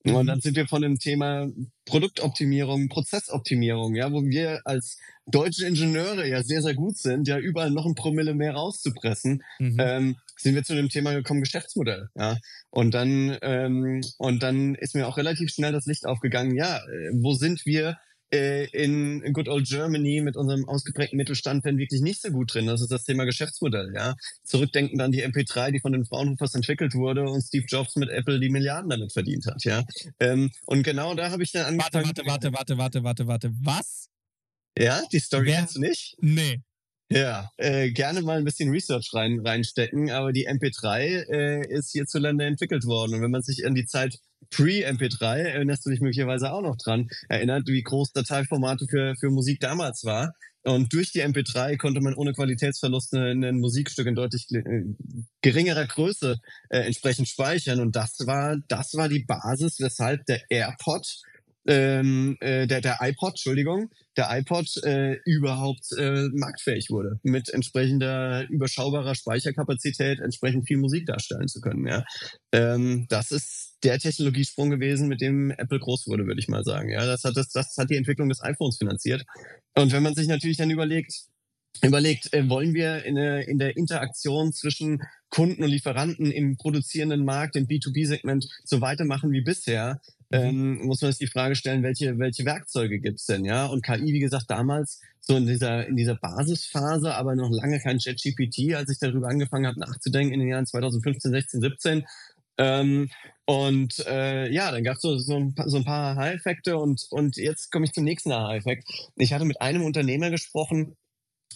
Und mhm. dann sind wir von dem Thema Produktoptimierung, Prozessoptimierung, ja, wo wir als deutsche Ingenieure ja sehr, sehr gut sind, ja, überall noch ein Promille mehr rauszupressen, mhm. ähm, sind wir zu dem Thema gekommen, Geschäftsmodell, ja. Und dann, ähm, und dann ist mir auch relativ schnell das Licht aufgegangen, ja, äh, wo sind wir äh, in Good Old Germany mit unserem ausgeprägten Mittelstand denn wirklich nicht so gut drin. Das ist das Thema Geschäftsmodell, ja. Zurückdenken an die MP3, die von den Fraunhofers entwickelt wurde und Steve Jobs mit Apple die Milliarden damit verdient hat, ja. Ähm, und genau da habe ich dann angefangen. Warte, warte, warte, warte, warte, warte, was? Ja, die Story Wer? kennst du nicht? Nee. Ja, äh, gerne mal ein bisschen Research rein, reinstecken, aber die MP3 äh, ist hierzulande entwickelt worden. Und wenn man sich an die Zeit Pre-MP3, erinnerst du dich möglicherweise auch noch dran, erinnert, wie groß Dateiformate für, für Musik damals war. Und durch die MP3 konnte man ohne Qualitätsverlust ein Musikstück in deutlich äh, geringerer Größe äh, entsprechend speichern. Und das war, das war die Basis, weshalb der AirPod ähm, äh, der, der iPod, Entschuldigung, der iPod äh, überhaupt äh, marktfähig wurde, mit entsprechender überschaubarer Speicherkapazität entsprechend viel Musik darstellen zu können. Ja. Ähm, das ist der Technologiesprung gewesen, mit dem Apple groß wurde, würde ich mal sagen. Ja, das hat, das, das hat die Entwicklung des iPhones finanziert. Und wenn man sich natürlich dann überlegt, überlegt, äh, wollen wir in, der, in der Interaktion zwischen Kunden und Lieferanten im produzierenden Markt, im B2B-Segment so weitermachen wie bisher. Ähm, muss man sich die Frage stellen, welche, welche Werkzeuge gibt's denn, ja? Und KI, wie gesagt, damals so in dieser, in dieser Basisphase, aber noch lange kein ChatGPT, als ich darüber angefangen habe nachzudenken in den Jahren 2015, 16, 17. Ähm, und äh, ja, dann gab es so, so, ein paar, so ein paar Aha-Effekte und, und jetzt komme ich zum nächsten Aha-Effekt. Ich hatte mit einem Unternehmer gesprochen,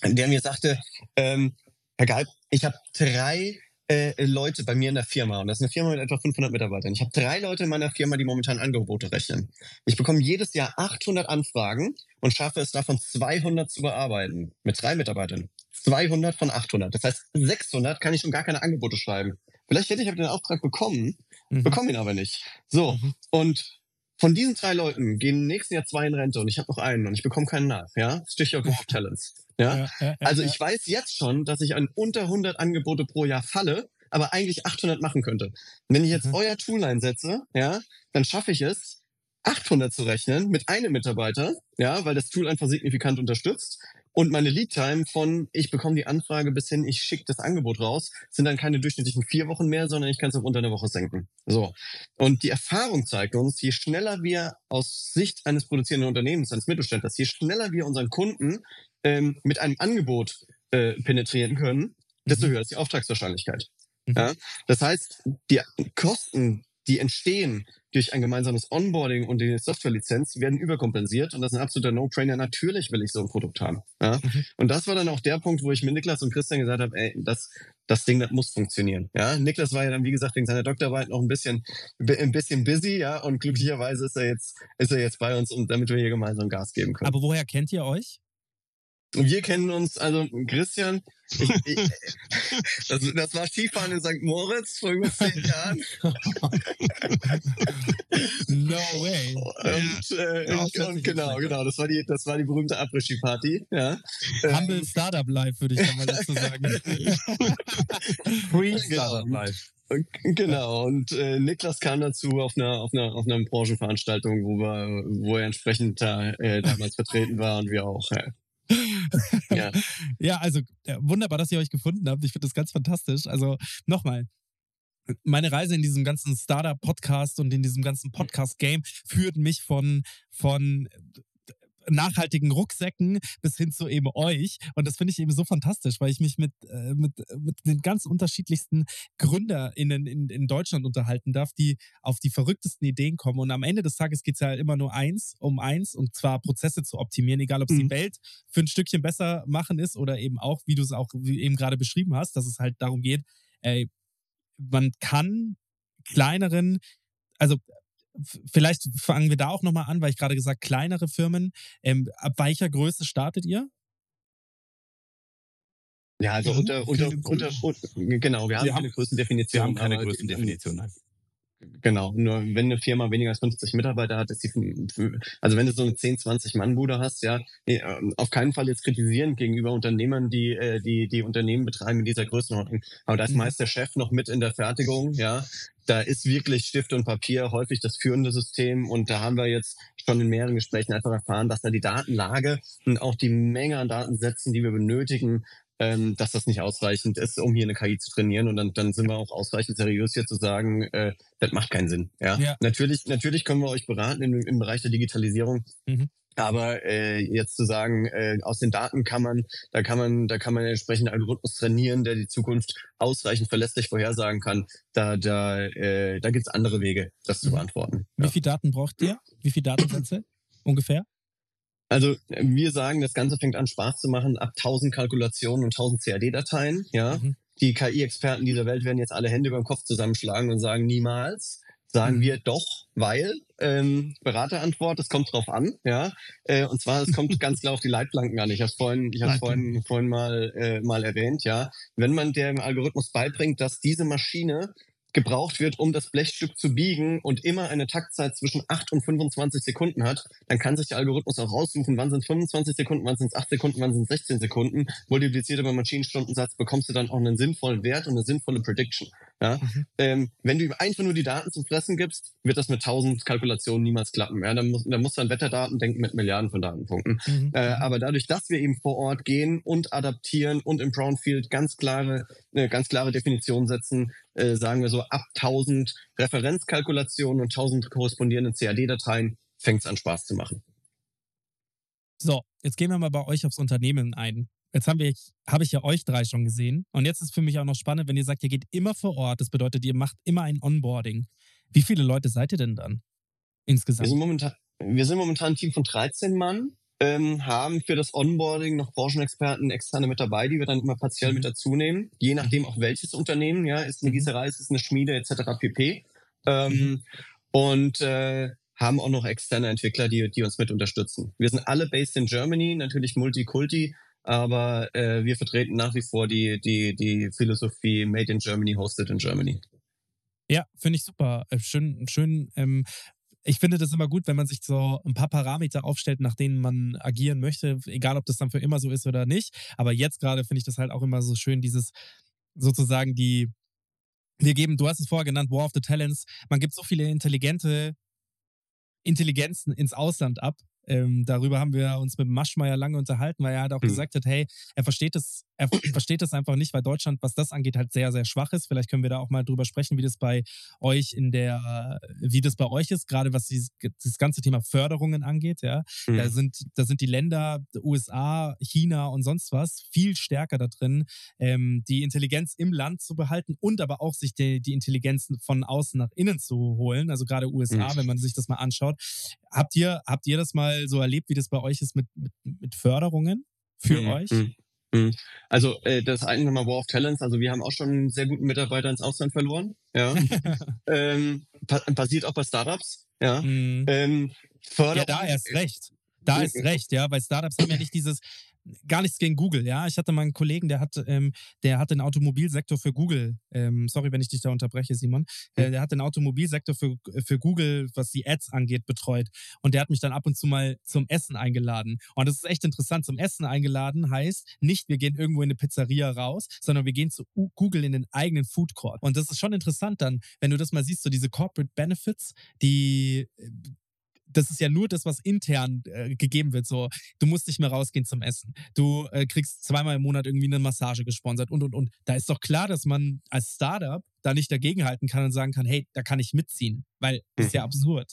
der mir sagte, ähm, Herr Geib, ich habe drei äh, Leute bei mir in der Firma und das ist eine Firma mit etwa 500 Mitarbeitern. Ich habe drei Leute in meiner Firma, die momentan Angebote rechnen. Ich bekomme jedes Jahr 800 Anfragen und schaffe es davon 200 zu bearbeiten mit drei Mitarbeitern. 200 von 800. Das heißt, 600 kann ich schon gar keine Angebote schreiben. Vielleicht hätte ich den Auftrag bekommen, mhm. bekomme ihn aber nicht. So, mhm. und von diesen drei Leuten gehen im nächsten Jahr zwei in Rente und ich habe noch einen und ich bekomme keinen nach. Ja, Stichwort Talents. Ja? Ja, also ich weiß jetzt schon, dass ich an unter 100 Angebote pro Jahr falle, aber eigentlich 800 machen könnte. Und wenn ich jetzt mhm. euer Tool einsetze, ja, dann schaffe ich es, 800 zu rechnen mit einem Mitarbeiter, ja, weil das Tool einfach signifikant unterstützt. Und meine Lead-Time von ich bekomme die Anfrage bis hin, ich schicke das Angebot raus, sind dann keine durchschnittlichen vier Wochen mehr, sondern ich kann es auf unter einer Woche senken. So. Und die Erfahrung zeigt uns, je schneller wir aus Sicht eines produzierenden Unternehmens, eines Mittelständlers, je schneller wir unseren Kunden ähm, mit einem Angebot äh, penetrieren können, desto mhm. höher ist die Auftragswahrscheinlichkeit. Mhm. Ja? Das heißt, die Kosten, die entstehen durch ein gemeinsames Onboarding und die Softwarelizenz werden überkompensiert und das ist ein absoluter No-Brainer. Natürlich will ich so ein Produkt haben. Ja? Mhm. Und das war dann auch der Punkt, wo ich mit Niklas und Christian gesagt habe, ey, das, das Ding, das muss funktionieren. Ja, Niklas war ja dann, wie gesagt, wegen seiner Doktorarbeit noch ein bisschen, ein bisschen busy, ja, und glücklicherweise ist er jetzt, ist er jetzt bei uns und damit wir hier gemeinsam Gas geben können. Aber woher kennt ihr euch? Wir kennen uns, also Christian, ich, ich, das, das, war Skifahren in St. Moritz vor über zehn Jahren. no way. Und, äh, ja, und, und genau, genau, das war die, das war die berühmte Après-Ski-Party. Ja. Humble ähm, Startup Live, würde ich mal dazu sagen. Free Startup Live. Genau, und äh, Niklas kam dazu auf einer, auf einer, auf einer Branchenveranstaltung, wo, wir, wo er entsprechend da äh, damals vertreten war und wir auch. Ja. Ja. ja, also ja, wunderbar, dass ihr euch gefunden habt. Ich finde das ganz fantastisch. Also nochmal, meine Reise in diesem ganzen Startup-Podcast und in diesem ganzen Podcast-Game führt mich von, von nachhaltigen Rucksäcken bis hin zu eben euch. Und das finde ich eben so fantastisch, weil ich mich mit, äh, mit, mit den ganz unterschiedlichsten GründerInnen in, in Deutschland unterhalten darf, die auf die verrücktesten Ideen kommen. Und am Ende des Tages geht es ja immer nur eins um eins, und zwar Prozesse zu optimieren, egal ob es mhm. die Welt für ein Stückchen besser machen ist oder eben auch, wie du es auch eben gerade beschrieben hast, dass es halt darum geht, ey, man kann kleineren, also vielleicht fangen wir da auch nochmal an, weil ich gerade gesagt, kleinere Firmen. Ähm, ab welcher Größe startet ihr? Ja, also unter, unter, unter, unter, genau, wir haben, wir haben keine Größendefinition. Wir haben keine Größendefinition. Genau, nur wenn eine Firma weniger als 50 Mitarbeiter hat, ist die, also wenn du so eine 10, 20 Mann-Bude hast, ja, ähm, auf keinen Fall jetzt kritisieren gegenüber Unternehmern, die, äh, die, die Unternehmen betreiben in dieser Größenordnung. Aber da ist mhm. meist der Chef noch mit in der Fertigung, ja. Da ist wirklich Stift und Papier häufig das führende System und da haben wir jetzt schon in mehreren Gesprächen einfach erfahren, dass da die Datenlage und auch die Menge an Datensätzen, die wir benötigen, ähm, dass das nicht ausreichend ist, um hier eine KI zu trainieren. Und dann, dann sind wir auch ausreichend seriös hier zu sagen, äh, das macht keinen Sinn. Ja? ja. Natürlich, natürlich können wir euch beraten im, im Bereich der Digitalisierung. Mhm. Aber äh, jetzt zu sagen, äh, aus den Daten kann man, da kann man, da kann man entsprechend Algorithmus trainieren, der die Zukunft ausreichend verlässlich vorhersagen kann. Da, da, äh, da gibt es andere Wege, das zu mhm. beantworten. Wie ja. viel Daten braucht ihr? Wie viele Datensätze ungefähr? Also wir sagen, das Ganze fängt an Spaß zu machen ab 1000 Kalkulationen und 1000 CAD-Dateien. Ja, mhm. die KI-Experten dieser Welt werden jetzt alle Hände über den Kopf zusammenschlagen und sagen niemals. Sagen mhm. wir doch, weil ähm, Beraterantwort, es kommt drauf an, ja. Äh, und zwar, es kommt ganz klar auf die Leitplanken an. Ich habe vorhin, ich habe vorhin, vorhin mal äh, mal erwähnt, ja. Wenn man dem Algorithmus beibringt, dass diese Maschine gebraucht wird, um das Blechstück zu biegen und immer eine Taktzeit zwischen 8 und 25 Sekunden hat, dann kann sich der Algorithmus auch raussuchen, wann sind 25 Sekunden, wann sind es 8 Sekunden, wann sind es 16 Sekunden. Multipliziert über Maschinenstundensatz bekommst du dann auch einen sinnvollen Wert und eine sinnvolle Prediction. Ja? Mhm. Ähm, wenn du ihm einfach nur die Daten zum Fressen gibst, wird das mit 1000 Kalkulationen niemals klappen. Ja? Dann, muss, dann musst du an Wetterdaten denken mit Milliarden von Datenpunkten. Mhm. Äh, mhm. aber dadurch, dass wir eben vor Ort gehen und adaptieren und im Brownfield ganz klare, äh, ganz klare Definitionen setzen, äh, sagen wir so, ab 1000 Referenzkalkulationen und 1000 korrespondierenden CAD-Dateien fängt es an Spaß zu machen. So, jetzt gehen wir mal bei euch aufs Unternehmen ein. Jetzt haben wir, habe ich ja euch drei schon gesehen. Und jetzt ist für mich auch noch spannend, wenn ihr sagt, ihr geht immer vor Ort. Das bedeutet, ihr macht immer ein Onboarding. Wie viele Leute seid ihr denn dann insgesamt? Wir sind momentan, wir sind momentan ein Team von 13 Mann ähm, haben für das Onboarding noch Branchenexperten externe mit dabei, die wir dann immer partiell mhm. mit dazu nehmen, je nachdem auch welches Unternehmen, ja, ist eine mhm. Gießerei, ist es eine Schmiede etc. pp. Ähm, mhm. Und äh, haben auch noch externe Entwickler, die, die uns mit unterstützen. Wir sind alle based in Germany, natürlich Multikulti, aber äh, wir vertreten nach wie vor die, die, die Philosophie Made in Germany, hosted in Germany. Ja, finde ich super. Äh, schön, schön ähm, ich finde das immer gut, wenn man sich so ein paar Parameter aufstellt, nach denen man agieren möchte, egal ob das dann für immer so ist oder nicht. Aber jetzt gerade finde ich das halt auch immer so schön, dieses sozusagen die, wir geben, du hast es vorher genannt, War of the Talents, man gibt so viele intelligente Intelligenzen ins Ausland ab, ähm, darüber haben wir uns mit Maschmeyer lange unterhalten, weil er halt auch mhm. gesagt hat, hey, er versteht es, er versteht es einfach nicht, weil Deutschland, was das angeht, halt sehr, sehr schwach ist. Vielleicht können wir da auch mal drüber sprechen, wie das bei euch in der, wie das bei euch ist, gerade was dieses, das ganze Thema Förderungen angeht. Ja, mhm. da sind, da sind die Länder USA, China und sonst was viel stärker da drin, ähm, die Intelligenz im Land zu behalten und aber auch sich die, die Intelligenz von außen nach innen zu holen. Also gerade USA, mhm. wenn man sich das mal anschaut. Habt ihr, habt ihr das mal mal so erlebt, wie das bei euch ist mit, mit, mit Förderungen für mhm. euch? Mhm. mhm. Also äh, das eine nochmal War of Talents, also wir haben auch schon einen sehr guten Mitarbeiter ins Ausland verloren. Ja. ähm, passiert auch bei Startups. Ja. Mhm. Ähm, ja, da erst recht. Da ist recht, ja, weil Startups haben ja nicht dieses, gar nichts gegen Google, ja. Ich hatte mal einen Kollegen, der hat, ähm, der hat den Automobilsektor für Google, ähm, sorry, wenn ich dich da unterbreche, Simon, äh, der hat den Automobilsektor für, für Google, was die Ads angeht, betreut. Und der hat mich dann ab und zu mal zum Essen eingeladen. Und das ist echt interessant. Zum Essen eingeladen heißt nicht, wir gehen irgendwo in eine Pizzeria raus, sondern wir gehen zu Google in den eigenen Food Court. Und das ist schon interessant dann, wenn du das mal siehst, so diese Corporate Benefits, die das ist ja nur das, was intern äh, gegeben wird. So, du musst nicht mehr rausgehen zum Essen. Du äh, kriegst zweimal im Monat irgendwie eine Massage gesponsert und und und. Da ist doch klar, dass man als Startup da nicht dagegenhalten kann und sagen kann, hey, da kann ich mitziehen, weil das ist ja mhm. absurd.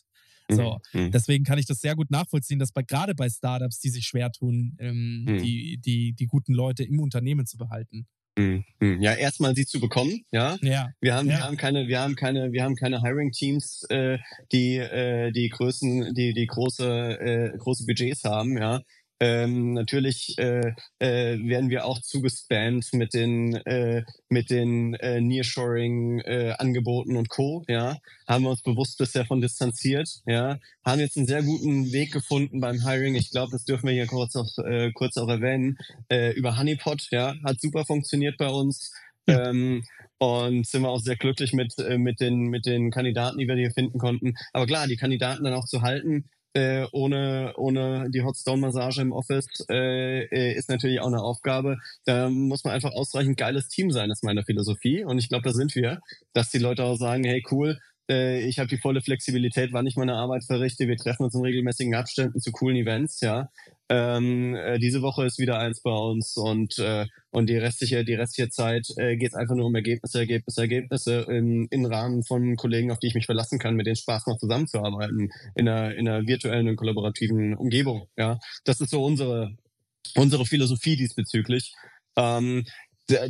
So, mhm. deswegen kann ich das sehr gut nachvollziehen, dass bei, gerade bei Startups, die sich schwer tun, ähm, mhm. die, die, die guten Leute im Unternehmen zu behalten. Mhm. Mhm. Ja, erstmal sie zu bekommen, ja. Ja. Wir haben, ja. wir haben keine, wir haben keine, wir haben keine Hiring-Teams, äh, die, äh, die Größen, die, die große, äh, große Budgets haben, ja. Ähm, natürlich äh, äh, werden wir auch zugespammt mit den äh, mit den äh, Nearshoring äh, und Co. Ja, haben wir uns bewusst bisher von distanziert. Ja, haben jetzt einen sehr guten Weg gefunden beim Hiring. Ich glaube, das dürfen wir hier kurz auch äh, kurz auch erwähnen äh, über Honeypot. Ja, hat super funktioniert bei uns. Ähm, und sind wir auch sehr glücklich mit, äh, mit, den, mit den Kandidaten, die wir hier finden konnten. Aber klar, die Kandidaten dann auch zu halten, äh, ohne, ohne die Hot Stone Massage im Office äh, äh, ist natürlich auch eine Aufgabe. Da muss man einfach ausreichend geiles Team sein, ist meine Philosophie. Und ich glaube, da sind wir, dass die Leute auch sagen, hey cool, äh, ich habe die volle Flexibilität, wann ich meine Arbeit verrichte. Wir treffen uns in regelmäßigen Abständen zu coolen Events, ja. Ähm, äh, diese Woche ist wieder eins bei uns und äh, und die restliche die restliche Zeit äh, geht es einfach nur um Ergebnisse, Ergebnisse, Ergebnisse im, im Rahmen von Kollegen, auf die ich mich verlassen kann, mit denen Spaß macht zusammenzuarbeiten in einer in einer virtuellen und kollaborativen Umgebung. Ja, das ist so unsere unsere Philosophie diesbezüglich. Ähm,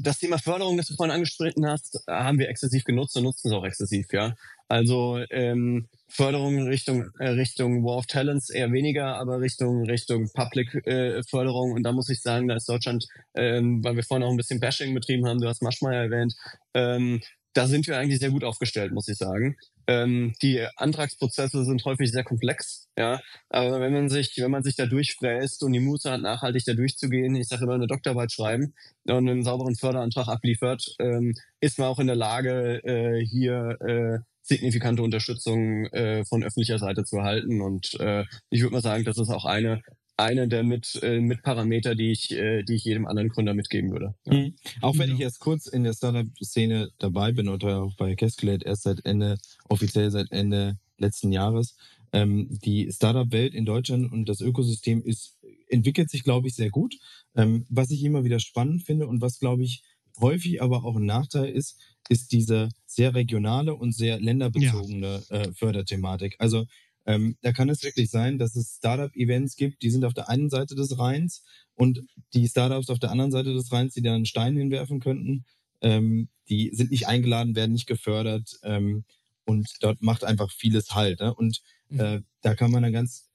das Thema Förderung, das du vorhin angesprochen hast, haben wir exzessiv genutzt und nutzen es auch exzessiv, ja. Also ähm, Förderung Richtung äh, Richtung War of Talents eher weniger, aber Richtung Richtung Public äh, Förderung und da muss ich sagen, da ist Deutschland, ähm, weil wir vorhin auch ein bisschen Bashing betrieben haben, du hast Maschmeyer erwähnt, ähm, da sind wir eigentlich sehr gut aufgestellt, muss ich sagen. Ähm, die Antragsprozesse sind häufig sehr komplex, ja. Aber wenn man sich, wenn man sich da durchfräst und die Muße hat, nachhaltig da durchzugehen, ich sage immer eine Doktorarbeit schreiben und einen sauberen Förderantrag abliefert, ähm, ist man auch in der Lage, äh, hier äh, signifikante Unterstützung äh, von öffentlicher Seite zu erhalten. Und äh, ich würde mal sagen, das ist auch eine eine der mit, äh, mit Parameter, die ich, äh, die ich jedem anderen Gründer mitgeben würde. Ja. Mhm. Auch wenn ich jetzt kurz in der Startup-Szene dabei bin oder auch bei Cascalate erst seit Ende, offiziell seit Ende letzten Jahres, ähm, die Startup-Welt in Deutschland und das Ökosystem ist, entwickelt sich, glaube ich, sehr gut. Ähm, was ich immer wieder spannend finde und was, glaube ich, häufig aber auch ein Nachteil ist, ist diese sehr regionale und sehr länderbezogene ja. äh, Förderthematik. Also ähm, da kann es wirklich sein, dass es Startup-Events gibt, die sind auf der einen Seite des Rheins und die Startups auf der anderen Seite des Rheins, die dann einen Stein hinwerfen könnten, ähm, die sind nicht eingeladen, werden nicht gefördert ähm, und dort macht einfach vieles halt. Ne? Und mhm. äh, da kann man dann ganz,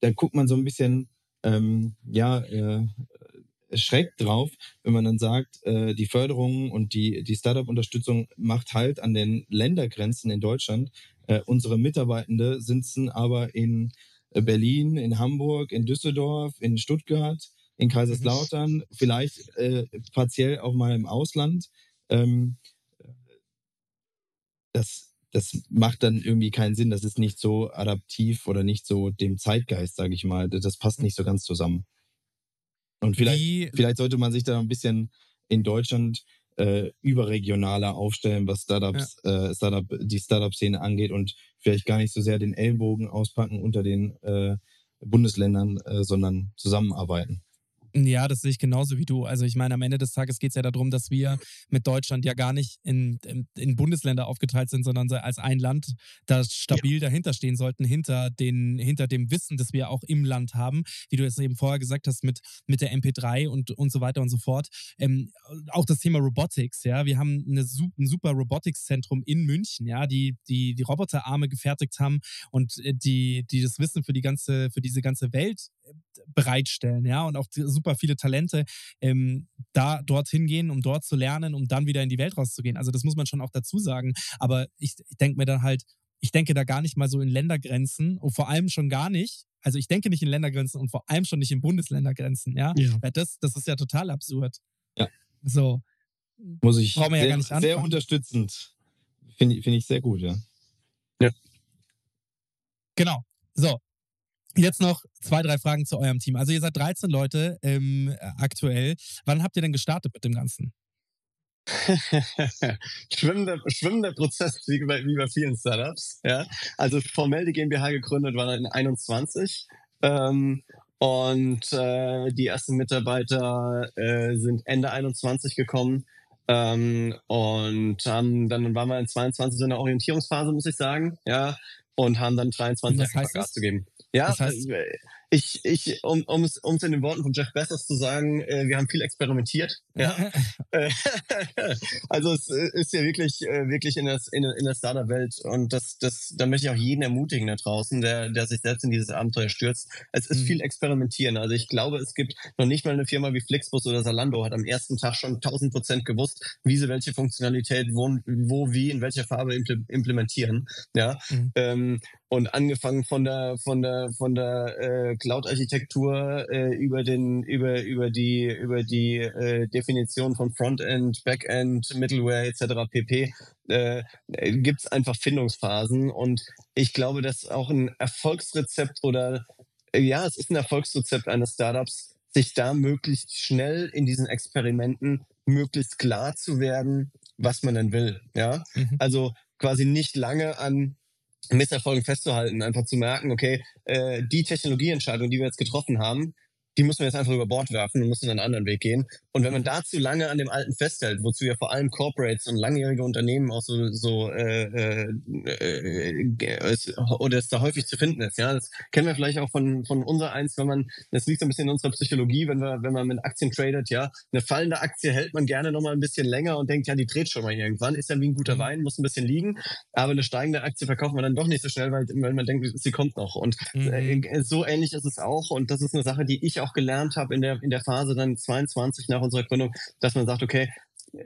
da guckt man so ein bisschen, ähm, ja, äh, schreckt drauf, wenn man dann sagt, äh, die Förderung und die, die Startup-Unterstützung macht halt an den Ländergrenzen in Deutschland. Äh, unsere Mitarbeitende sitzen aber in äh, Berlin, in Hamburg, in Düsseldorf, in Stuttgart, in Kaiserslautern, mhm. vielleicht äh, partiell auch mal im Ausland. Ähm, das, das macht dann irgendwie keinen Sinn. Das ist nicht so adaptiv oder nicht so dem Zeitgeist, sage ich mal. Das passt nicht so ganz zusammen. Und vielleicht, Wie, vielleicht sollte man sich da ein bisschen in Deutschland äh, überregionaler aufstellen, was Startups, ja. äh, Startup, die Startup-Szene angeht und vielleicht gar nicht so sehr den Ellbogen auspacken unter den äh, Bundesländern, äh, sondern zusammenarbeiten. Ja, das sehe ich genauso wie du. Also ich meine, am Ende des Tages geht es ja darum, dass wir mit Deutschland ja gar nicht in, in, in Bundesländer aufgeteilt sind, sondern als ein Land da stabil ja. dahinter stehen sollten, hinter, den, hinter dem Wissen, das wir auch im Land haben, wie du es eben vorher gesagt hast, mit, mit der MP3 und, und so weiter und so fort. Ähm, auch das Thema Robotics, ja. Wir haben eine, ein super Robotics-Zentrum in München, ja, die, die die Roboterarme gefertigt haben und äh, die, die das Wissen für die ganze, für diese ganze Welt äh, bereitstellen, ja, und auch super viele Talente ähm, da dorthin gehen, um dort zu lernen, um dann wieder in die Welt rauszugehen. Also das muss man schon auch dazu sagen. Aber ich, ich denke mir dann halt, ich denke da gar nicht mal so in Ländergrenzen und vor allem schon gar nicht, also ich denke nicht in Ländergrenzen und vor allem schon nicht in Bundesländergrenzen, ja. Ja. Weil das, das ist ja total absurd. Ja. So. Muss ich Brauchen wir ja sehr, gar nicht sehr unterstützend. Finde finde ich sehr gut, ja. Genau. So. Jetzt noch zwei, drei Fragen zu eurem Team. Also ihr seid 13 Leute ähm, aktuell. Wann habt ihr denn gestartet mit dem Ganzen? schwimmender, schwimmender Prozess, wie bei, wie bei vielen Startups. Ja? Also formell die GmbH gegründet war in 21. Ähm, und äh, die ersten Mitarbeiter äh, sind Ende 21 gekommen. Ähm, und haben, dann waren wir in 22 so in der Orientierungsphase, muss ich sagen. Ja. Und haben dann 23 Was einfach heißt Gas zu geben. Ja, Das heißt- ich, ich, um um es um's in den Worten von Jeff Bezos zu sagen, äh, wir haben viel experimentiert. Ja. Äh, also es äh, ist ja wirklich, äh, wirklich in, das, in, in der Startup-Welt und das, das, da möchte ich auch jeden ermutigen da draußen, der, der sich selbst in dieses Abenteuer stürzt. Es ist Mhm. viel Experimentieren. Also ich glaube, es gibt noch nicht mal eine Firma wie Flixbus oder Salando hat am ersten Tag schon 1000 Prozent gewusst, wie sie welche Funktionalität wo, wo wie, in welcher Farbe imple- implementieren. Ja. Mhm. Ähm, und angefangen von der von der von der äh, Cloud-Architektur äh, über den über über die über die äh, Definition von Frontend, Backend, Middleware etc. pp. Äh, Gibt es einfach Findungsphasen und ich glaube, dass auch ein Erfolgsrezept oder äh, ja, es ist ein Erfolgsrezept eines Startups, sich da möglichst schnell in diesen Experimenten möglichst klar zu werden, was man denn will. Ja, Mhm. also quasi nicht lange an Misserfolgen festzuhalten, einfach zu merken, okay, äh, die Technologieentscheidung, die wir jetzt getroffen haben, die müssen wir jetzt einfach über Bord werfen und müssen einen anderen Weg gehen. Und wenn man da zu lange an dem Alten festhält, wozu ja vor allem Corporates und langjährige Unternehmen auch so, so äh, äh, äh, es, oder es da häufig zu finden ist, ja, das kennen wir vielleicht auch von, von unser eins, wenn man, das liegt so ein bisschen in unserer Psychologie, wenn wir, wenn man mit Aktien tradet, ja, eine fallende Aktie hält man gerne noch mal ein bisschen länger und denkt, ja, die dreht schon mal irgendwann, ist ja wie ein guter Wein, muss ein bisschen liegen, aber eine steigende Aktie verkauft man dann doch nicht so schnell, weil, weil man denkt, sie kommt noch. Und Mhm. äh, so ähnlich ist es auch. Und das ist eine Sache, die ich auch gelernt habe in der, in der Phase dann 22 nach unserer Gründung, dass man sagt, okay,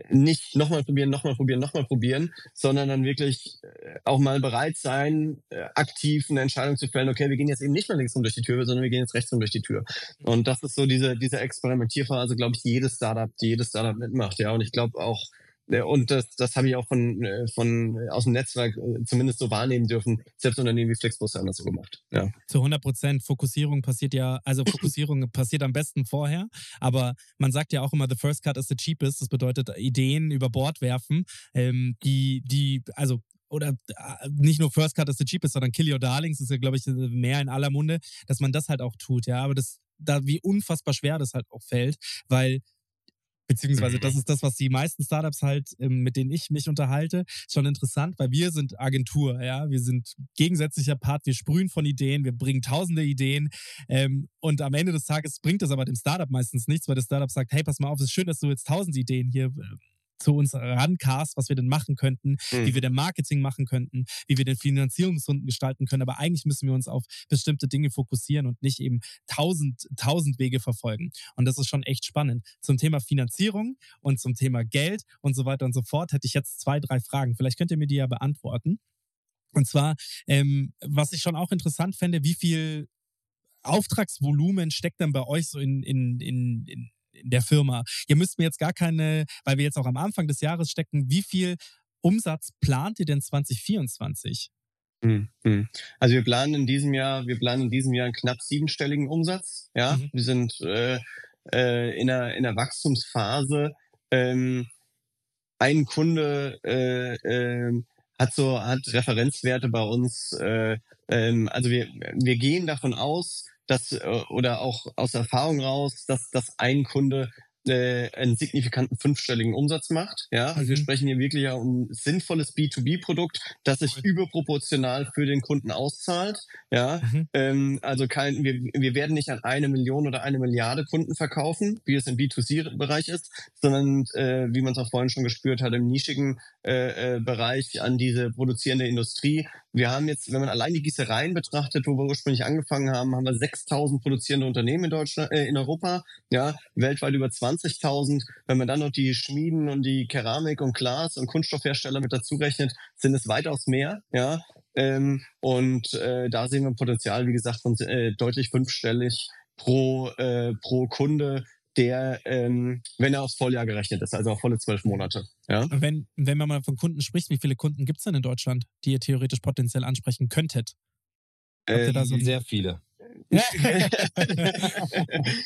nicht nochmal probieren, nochmal probieren, nochmal probieren, sondern dann wirklich äh, auch mal bereit sein, äh, aktiv eine Entscheidung zu fällen, okay, wir gehen jetzt eben nicht mehr links rum durch die Tür, sondern wir gehen jetzt rechts rum durch die Tür. Und das ist so diese, diese Experimentierphase, glaube ich, jedes Startup, die jedes Startup mitmacht, ja. Und ich glaube auch, und das, das habe ich auch von, äh, von äh, aus dem Netzwerk äh, zumindest so wahrnehmen dürfen. Selbst Unternehmen wie Flixbus haben das so gemacht. Ja. Zu 100 Prozent. Fokussierung passiert ja, also Fokussierung passiert am besten vorher, aber man sagt ja auch immer, the first cut is the cheapest. Das bedeutet Ideen über Bord werfen, ähm, die, die, also oder äh, nicht nur First Cut is the cheapest, sondern Kill Your Darlings ist ja, glaube ich, mehr in aller Munde, dass man das halt auch tut, ja. Aber das, da wie unfassbar schwer das halt auch fällt, weil Beziehungsweise das ist das, was die meisten Startups halt, ähm, mit denen ich mich unterhalte, schon interessant, weil wir sind Agentur, ja, wir sind gegensätzlicher Part, wir sprühen von Ideen, wir bringen tausende Ideen. Ähm, und am Ende des Tages bringt das aber dem Startup meistens nichts, weil das Startup sagt, hey, pass mal auf, es ist schön, dass du jetzt tausend Ideen hier äh, zu uns rancast, was wir denn machen könnten, Mhm. wie wir denn Marketing machen könnten, wie wir den Finanzierungsrunden gestalten können. Aber eigentlich müssen wir uns auf bestimmte Dinge fokussieren und nicht eben tausend, tausend Wege verfolgen. Und das ist schon echt spannend. Zum Thema Finanzierung und zum Thema Geld und so weiter und so fort hätte ich jetzt zwei, drei Fragen. Vielleicht könnt ihr mir die ja beantworten. Und zwar, ähm, was ich schon auch interessant fände, wie viel Auftragsvolumen steckt denn bei euch so in, in, in in der Firma. Ihr müsst mir jetzt gar keine, weil wir jetzt auch am Anfang des Jahres stecken, wie viel Umsatz plant ihr denn 2024? Hm, hm. Also wir planen in diesem Jahr, wir planen in diesem Jahr einen knapp siebenstelligen Umsatz. Ja, Mhm. wir sind äh, äh, in einer in der Wachstumsphase. Ähm, ein Kunde äh, ähm, hat so hat Referenzwerte bei uns. Äh, ähm, also wir wir gehen davon aus, dass äh, oder auch aus Erfahrung raus, dass dass ein Kunde äh, einen signifikanten fünfstelligen Umsatz macht. Ja, also wir Mhm. sprechen hier wirklich ja um sinnvolles B2B-Produkt, das sich überproportional für den Kunden auszahlt. Ja, Mhm. ähm, also kein, wir, wir werden nicht an eine Million oder eine Milliarde Kunden verkaufen, wie es im B2C-Bereich ist, sondern äh, wie man es auch vorhin schon gespürt hat, im nischigen äh, äh, Bereich an diese produzierende Industrie. Wir haben jetzt, wenn man allein die Gießereien betrachtet, wo wir ursprünglich angefangen haben, haben wir 6000 produzierende Unternehmen in Deutschland, äh, in Europa, ja, weltweit über 20.000. Wenn man dann noch die Schmieden und die Keramik und Glas und Kunststoffhersteller mit dazu rechnet, sind es weitaus mehr, ja. Ähm, und äh, da sehen wir Potenzial, wie gesagt, von äh, deutlich fünfstellig pro, äh, pro Kunde, der, ähm, wenn er aufs Volljahr gerechnet ist, also auf volle zwölf Monate. Ja? Wenn, wenn man mal von Kunden spricht, wie viele Kunden gibt es denn in Deutschland, die ihr theoretisch potenziell ansprechen könntet? Da so sehr viele.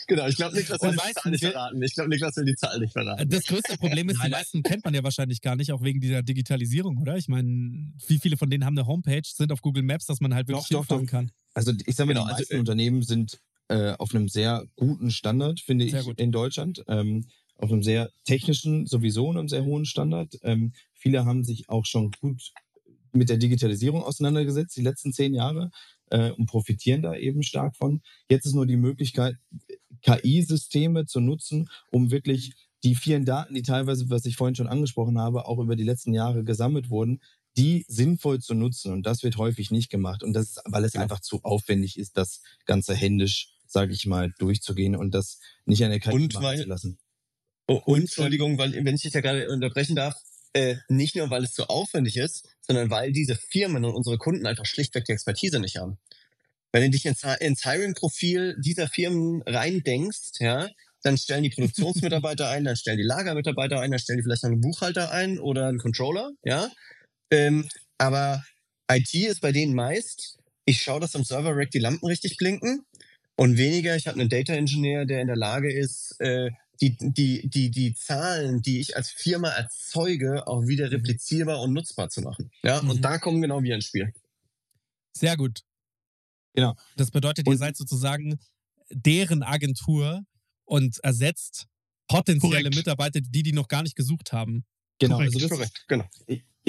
genau, ich glaube, Niklas will die Zahl nicht verraten. Ich glaube, Niklas will die Zahl nicht verraten. Das größte Problem ist, die meisten kennt man ja wahrscheinlich gar nicht, auch wegen dieser Digitalisierung, oder? Ich meine, wie viele von denen haben eine Homepage, sind auf Google Maps, dass man halt wirklich doch, doch, doch. kann? Also ich sage mal, genau, die meisten also, Unternehmen sind äh, auf einem sehr guten Standard, finde sehr ich, gut. in Deutschland. Ähm, auf einem sehr technischen, sowieso einem sehr hohen Standard. Ähm, viele haben sich auch schon gut mit der Digitalisierung auseinandergesetzt, die letzten zehn Jahre äh, und profitieren da eben stark von. Jetzt ist nur die Möglichkeit, KI-Systeme zu nutzen, um wirklich die vielen Daten, die teilweise, was ich vorhin schon angesprochen habe, auch über die letzten Jahre gesammelt wurden, die sinnvoll zu nutzen. Und das wird häufig nicht gemacht. Und das weil es einfach zu aufwendig ist, das Ganze händisch, sage ich mal, durchzugehen und das nicht an der machen zu lassen. Oh, und, Entschuldigung, weil, wenn ich dich da gerade unterbrechen darf, äh, nicht nur, weil es so aufwendig ist, sondern weil diese Firmen und unsere Kunden einfach schlichtweg die Expertise nicht haben. Wenn du dich ins, ins Hiring-Profil dieser Firmen reindenkst, ja, dann stellen die Produktionsmitarbeiter ein, dann stellen die Lagermitarbeiter ein, dann stellen die vielleicht noch einen Buchhalter ein oder einen Controller, ja. Ähm, aber IT ist bei denen meist, ich schaue, dass am Server-Rack die Lampen richtig blinken und weniger, ich habe einen Data Engineer, der in der Lage ist, äh, die, die, die, die Zahlen, die ich als Firma erzeuge, auch wieder mhm. replizierbar und nutzbar zu machen. Ja, mhm. und da kommen genau wir ins Spiel. Sehr gut. Genau. Das bedeutet, ihr und, seid sozusagen deren Agentur und ersetzt potenzielle korrekt. Mitarbeiter, die die noch gar nicht gesucht haben. Genau, korrekt, also das, korrekt, genau.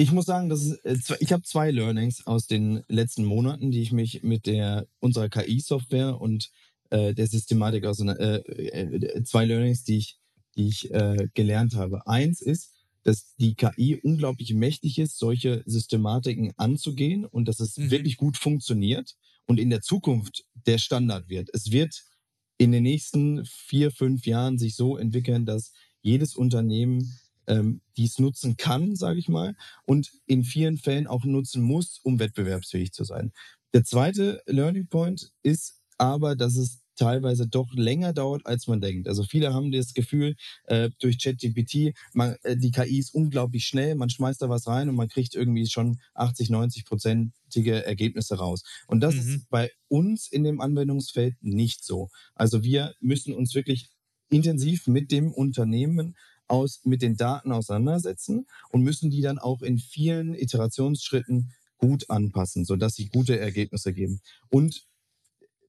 Ich, muss sagen, das ist, äh, ich habe zwei Learnings aus den letzten Monaten, die ich mich mit der unserer KI-Software und äh, der Systematik aus äh, äh, zwei Learnings, die ich, die ich äh, gelernt habe. Eins ist, dass die KI unglaublich mächtig ist, solche Systematiken anzugehen und dass es mhm. wirklich gut funktioniert und in der Zukunft der Standard wird. Es wird in den nächsten vier, fünf Jahren sich so entwickeln, dass jedes Unternehmen ähm, dies nutzen kann, sage ich mal, und in vielen Fällen auch nutzen muss, um wettbewerbsfähig zu sein. Der zweite Learning Point ist aber, dass es teilweise doch länger dauert, als man denkt. Also viele haben das Gefühl, äh, durch ChatGPT, man, äh, die KI ist unglaublich schnell, man schmeißt da was rein und man kriegt irgendwie schon 80, 90 prozentige Ergebnisse raus. Und das mhm. ist bei uns in dem Anwendungsfeld nicht so. Also wir müssen uns wirklich intensiv mit dem Unternehmen aus, mit den Daten auseinandersetzen und müssen die dann auch in vielen Iterationsschritten gut anpassen, sodass sie gute Ergebnisse geben. Und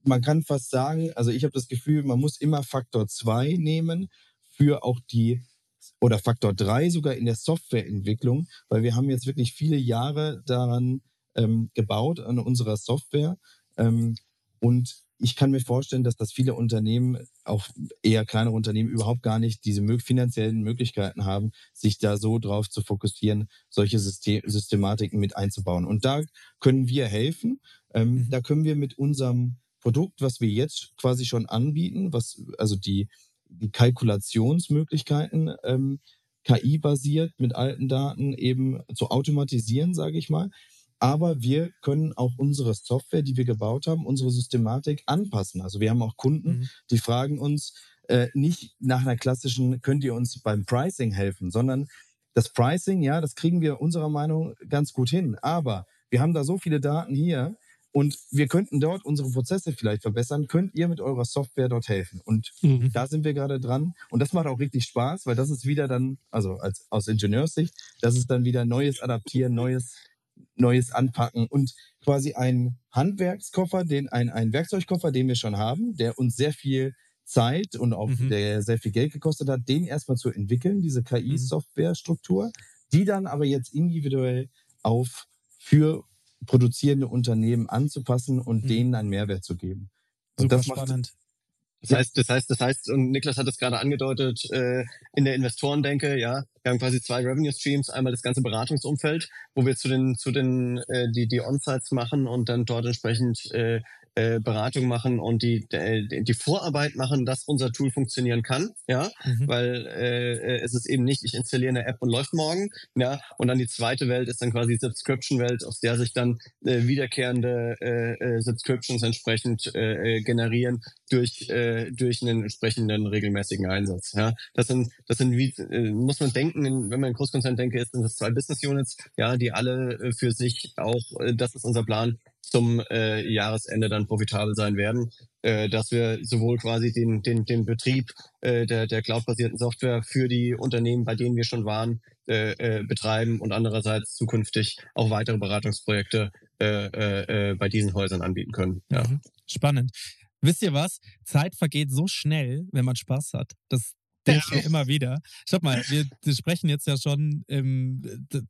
man kann fast sagen, also ich habe das Gefühl, man muss immer Faktor 2 nehmen für auch die oder Faktor 3 sogar in der Softwareentwicklung, weil wir haben jetzt wirklich viele Jahre daran ähm, gebaut, an unserer Software. Ähm, und ich kann mir vorstellen, dass das viele Unternehmen, auch eher kleinere Unternehmen, überhaupt gar nicht diese finanziellen Möglichkeiten haben, sich da so drauf zu fokussieren, solche System Systematiken mit einzubauen. Und da können wir helfen. Ähm, mhm. Da können wir mit unserem Produkt, was wir jetzt quasi schon anbieten, was also die, die Kalkulationsmöglichkeiten ähm, KI-basiert mit alten Daten eben zu automatisieren, sage ich mal. Aber wir können auch unsere Software, die wir gebaut haben, unsere Systematik anpassen. Also wir haben auch Kunden, mhm. die fragen uns äh, nicht nach einer klassischen, könnt ihr uns beim Pricing helfen, sondern das Pricing, ja, das kriegen wir unserer Meinung ganz gut hin. Aber wir haben da so viele Daten hier, und wir könnten dort unsere Prozesse vielleicht verbessern. Könnt ihr mit eurer Software dort helfen? Und mhm. da sind wir gerade dran. Und das macht auch richtig Spaß, weil das ist wieder dann, also als, aus Ingenieurssicht, das ist dann wieder neues Adaptieren, neues, neues Anpacken und quasi ein Handwerkskoffer, den, ein, ein Werkzeugkoffer, den wir schon haben, der uns sehr viel Zeit und auch mhm. der sehr viel Geld gekostet hat, den erstmal zu entwickeln, diese KI-Software-Struktur, die dann aber jetzt individuell auf für produzierende Unternehmen anzupassen und mhm. denen einen Mehrwert zu geben. Und Super das macht, spannend. Das heißt, das heißt, das heißt, und Niklas hat es gerade angedeutet, äh, in der Investorendenke, ja, wir haben quasi zwei Revenue Streams. Einmal das ganze Beratungsumfeld, wo wir zu den, zu den, äh, die, die On-Sites machen und dann dort entsprechend äh, äh, Beratung machen und die, äh, die Vorarbeit machen, dass unser Tool funktionieren kann, ja, mhm. weil äh, es ist eben nicht, ich installiere eine App und läuft morgen, ja, und dann die zweite Welt ist dann quasi Subscription-Welt, aus der sich dann äh, wiederkehrende äh, äh, Subscriptions entsprechend äh, äh, generieren durch äh, durch einen entsprechenden regelmäßigen Einsatz, ja. Das sind das sind wie äh, muss man denken, wenn man in Großkonzern denke, ist sind das zwei Business Units, ja, die alle äh, für sich auch, äh, das ist unser Plan, zum äh, Jahresende dann profitabel sein werden, äh, dass wir sowohl quasi den, den, den Betrieb äh, der, der cloud-basierten Software für die Unternehmen, bei denen wir schon waren, äh, äh, betreiben und andererseits zukünftig auch weitere Beratungsprojekte äh, äh, äh bei diesen Häusern anbieten können. Ja. Mhm. Spannend. Wisst ihr was? Zeit vergeht so schnell, wenn man Spaß hat. Das denke ich mir immer wieder. Schaut mal, wir, wir sprechen jetzt ja schon, im,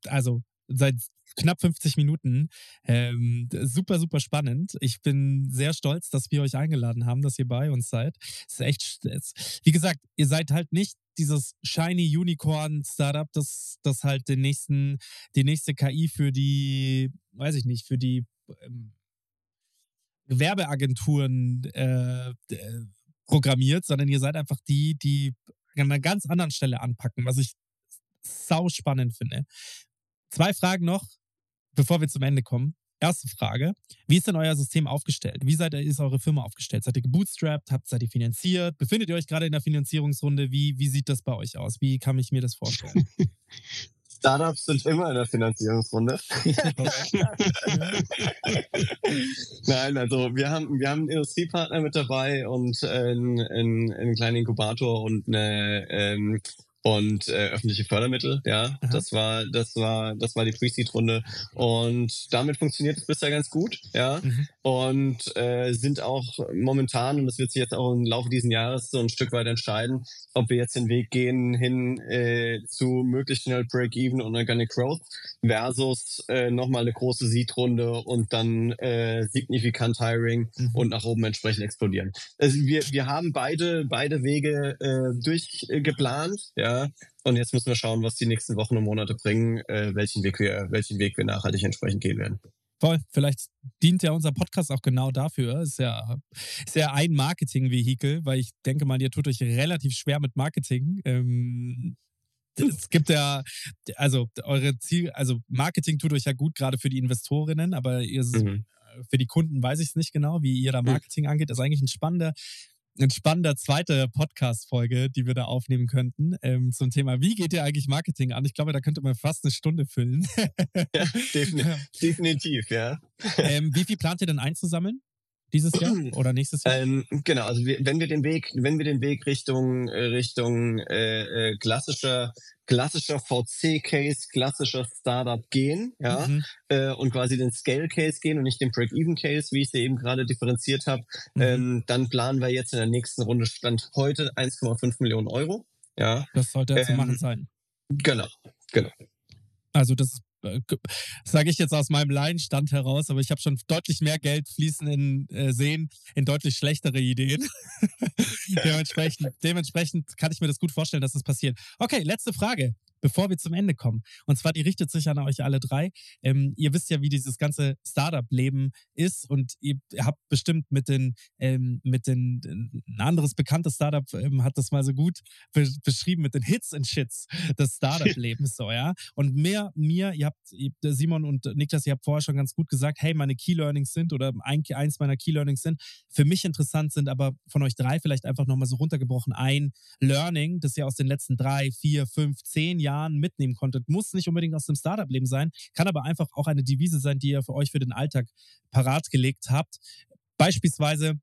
also seit knapp 50 Minuten. Ähm, super, super spannend. Ich bin sehr stolz, dass wir euch eingeladen haben, dass ihr bei uns seid. Es ist echt, es, wie gesagt, ihr seid halt nicht dieses shiny Unicorn Startup, das, das halt den nächsten, die nächste KI für die, weiß ich nicht, für die ähm, Werbeagenturen äh, programmiert, sondern ihr seid einfach die, die an einer ganz anderen Stelle anpacken, was ich sau spannend finde. Zwei Fragen noch, bevor wir zum Ende kommen. Erste Frage. Wie ist denn euer System aufgestellt? Wie seid, ist eure Firma aufgestellt? Seid ihr gebootstrapped? Habt, seid ihr finanziert? Befindet ihr euch gerade in der Finanzierungsrunde? Wie, wie sieht das bei euch aus? Wie kann ich mir das vorstellen? Startups sind immer in der Finanzierungsrunde. Nein, also wir haben, wir haben einen Industriepartner mit dabei und einen, einen, einen kleinen Inkubator und eine, ähm, und äh, öffentliche Fördermittel, ja, Aha. das war das war das war die Pre-Seed-Runde und damit funktioniert es bisher ganz gut, ja, mhm. und äh, sind auch momentan und das wird sich jetzt auch im Laufe dieses Jahres so ein Stück weit entscheiden, ob wir jetzt den Weg gehen hin äh, zu möglichst schnell Break-Even und Organic Growth versus äh, nochmal eine große Seed-Runde und dann äh, signifikant Hiring mhm. und nach oben entsprechend explodieren. Also wir wir haben beide beide Wege äh, durchgeplant, ja und jetzt müssen wir schauen, was die nächsten Wochen und Monate bringen, äh, welchen, Weg wir, welchen Weg wir nachhaltig entsprechend gehen werden. Voll. Vielleicht dient ja unser Podcast auch genau dafür. Ist ja, ist ja ein Marketing-Vehikel, weil ich denke mal, ihr tut euch relativ schwer mit Marketing. Ähm, es gibt ja, also eure Ziel, also Marketing tut euch ja gut, gerade für die Investorinnen, aber ihr, mhm. für die Kunden weiß ich es nicht genau, wie ihr da mhm. Marketing mhm. angeht. Das ist eigentlich ein spannender, ein spannender zweite Podcast-Folge, die wir da aufnehmen könnten, ähm, zum Thema, wie geht ihr eigentlich Marketing an? Ich glaube, da könnte man fast eine Stunde füllen. ja, definitiv, definitiv ja. Ähm, wie viel plant ihr denn einzusammeln? Dieses Jahr oder nächstes Jahr? Ähm, genau, also wir, wenn wir den Weg, wenn wir den Weg Richtung äh, Richtung äh, äh, klassischer klassischer VC-Case, klassischer Startup gehen, ja, mhm. äh, und quasi den Scale-Case gehen und nicht den Break-Even-Case, wie ich sie eben gerade differenziert habe, mhm. ähm, dann planen wir jetzt in der nächsten Runde Stand heute 1,5 Millionen Euro. Ja. Das sollte ähm, zu machen sein. Genau, genau. Also das sage ich jetzt aus meinem Laienstand heraus, aber ich habe schon deutlich mehr Geld fließen in äh, sehen in deutlich schlechtere Ideen. dementsprechend, dementsprechend kann ich mir das gut vorstellen, dass das passiert. Okay, letzte Frage bevor wir zum Ende kommen. Und zwar, die richtet sich an euch alle drei. Ähm, ihr wisst ja, wie dieses ganze Startup-Leben ist und ihr habt bestimmt mit den, ähm, mit den, ein anderes bekanntes Startup ähm, hat das mal so gut be beschrieben mit den Hits and Shits des Startup-Lebens, so, ja. Und mehr, mir, ihr habt, Simon und Niklas, ihr habt vorher schon ganz gut gesagt, hey, meine Key Learnings sind oder ein, eins meiner Key Learnings sind, für mich interessant sind, aber von euch drei vielleicht einfach nochmal so runtergebrochen ein Learning, das ihr aus den letzten drei, vier, fünf, zehn Jahren Jahren mitnehmen konntet. Muss nicht unbedingt aus dem Startup-Leben sein, kann aber einfach auch eine Devise sein, die ihr für euch für den Alltag parat gelegt habt. Beispielsweise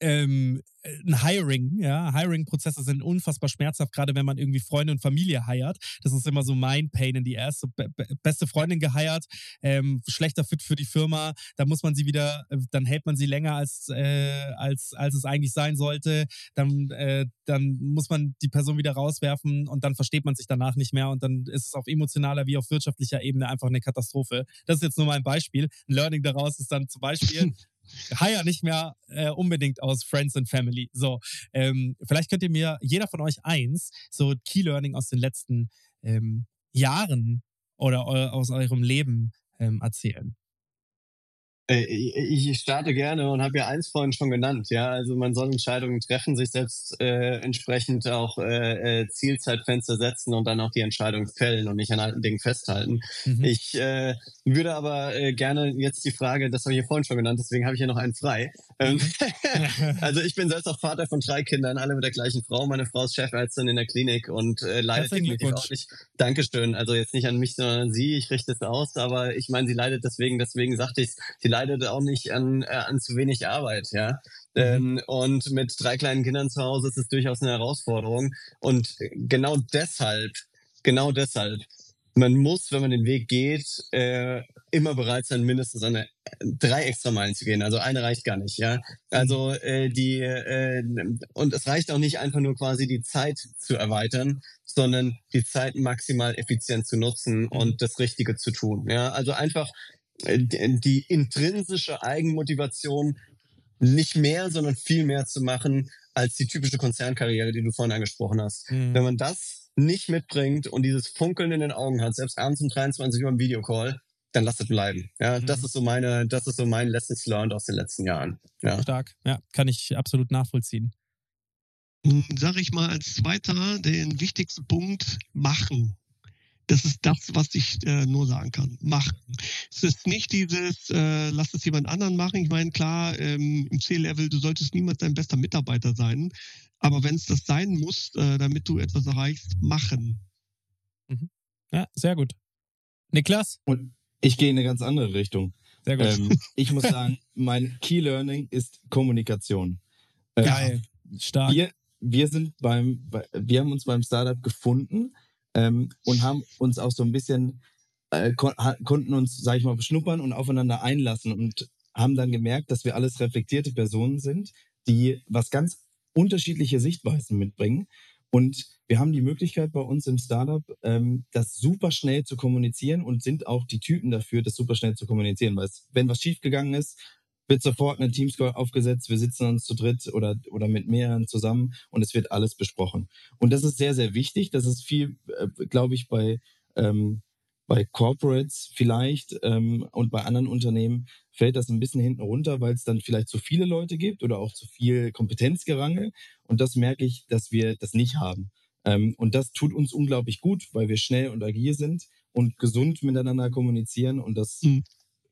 ähm, ein Hiring, ja, Hiring-Prozesse sind unfassbar schmerzhaft, gerade wenn man irgendwie Freunde und Familie heiert. Das ist immer so mein Pain in die erste. Be beste Freundin geheiert, ähm, schlechter Fit für die Firma, da muss man sie wieder, äh, dann hält man sie länger als, äh, als, als es eigentlich sein sollte. Dann, äh, dann muss man die Person wieder rauswerfen und dann versteht man sich danach nicht mehr und dann ist es auf emotionaler wie auf wirtschaftlicher Ebene einfach eine Katastrophe. Das ist jetzt nur mal ein Beispiel. Ein Learning daraus ist dann zum Beispiel, Hire nicht mehr äh, unbedingt aus Friends and Family. So, ähm, vielleicht könnt ihr mir jeder von euch eins so Key Learning aus den letzten ähm, Jahren oder eu aus eurem Leben ähm, erzählen. Äh, ich starte gerne und habe ja eins vorhin schon genannt. Ja, also man soll Entscheidungen treffen, sich selbst äh, entsprechend auch äh, äh, Zielzeitfenster setzen und dann auch die Entscheidung fällen und nicht an alten Dingen festhalten. Mhm. Ich äh, würde aber äh, gerne jetzt die Frage, das habe ich ja vorhin schon genannt, deswegen habe ich ja noch einen frei. Ähm, mhm. also ich bin selbst auch Vater von drei Kindern, alle mit der gleichen Frau. Meine Frau ist Chefärztin in der Klinik und äh, leidet definitiv auch nicht. Dankeschön. Also jetzt nicht an mich, sondern an sie. Ich richte es aus, aber ich meine, sie leidet deswegen, deswegen sagte ich, sie leidet auch nicht an, äh, an zu wenig Arbeit, ja. Mhm. Ähm, und mit drei kleinen Kindern zu Hause ist es durchaus eine Herausforderung. Und genau deshalb, genau deshalb, man muss, wenn man den Weg geht, äh, immer bereit sein, mindestens eine drei extra Meilen zu gehen. Also eine reicht gar nicht, ja. Also äh, die äh, und es reicht auch nicht einfach nur quasi die Zeit zu erweitern, sondern die Zeit maximal effizient zu nutzen mhm. und das Richtige zu tun. Ja, also einfach die intrinsische Eigenmotivation nicht mehr, sondern viel mehr zu machen als die typische Konzernkarriere, die du vorhin angesprochen hast. Mhm. Wenn man das nicht mitbringt und dieses Funkeln in den Augen hat, selbst abends um 23 Uhr im Videocall, dann lass es bleiben. Ja, mhm. das ist so meine, das ist so mein Lessons learned aus den letzten Jahren. Ja. Stark. Ja, kann ich absolut nachvollziehen. Sag ich mal als zweiter den wichtigsten Punkt machen. Das ist das, was ich äh, nur sagen kann. Machen. Es ist nicht dieses, äh, lass es jemand anderen machen. Ich meine, klar, ähm, im C-Level, du solltest niemals dein bester Mitarbeiter sein. Aber wenn es das sein muss, äh, damit du etwas erreichst, machen. Mhm. Ja, sehr gut. Niklas? Und ich gehe in eine ganz andere Richtung. Sehr gut. Ähm, ich muss sagen, mein Key Learning ist Kommunikation. Äh, Geil. Stark. Wir, wir sind beim, wir haben uns beim Startup gefunden ähm, und haben uns auch so ein bisschen, äh, kon konnten uns, sag ich mal, beschnuppern und aufeinander einlassen und haben dann gemerkt, dass wir alles reflektierte Personen sind, die was ganz unterschiedliche Sichtweisen mitbringen. Und wir haben die Möglichkeit bei uns im Startup, ähm, das super schnell zu kommunizieren und sind auch die Typen dafür, das super schnell zu kommunizieren. Weil es, wenn was schiefgegangen ist, wird sofort eine Teamscore aufgesetzt, wir sitzen uns zu dritt oder, oder mit mehreren zusammen und es wird alles besprochen. Und das ist sehr, sehr wichtig. Das ist viel, äh, glaube ich, bei, ähm, bei Corporates vielleicht ähm, und bei anderen Unternehmen fällt das ein bisschen hinten runter, weil es dann vielleicht zu viele Leute gibt oder auch zu viel Kompetenzgerange. Und das merke ich, dass wir das nicht haben. Ähm, und das tut uns unglaublich gut, weil wir schnell und agil sind und gesund miteinander kommunizieren. Und das mhm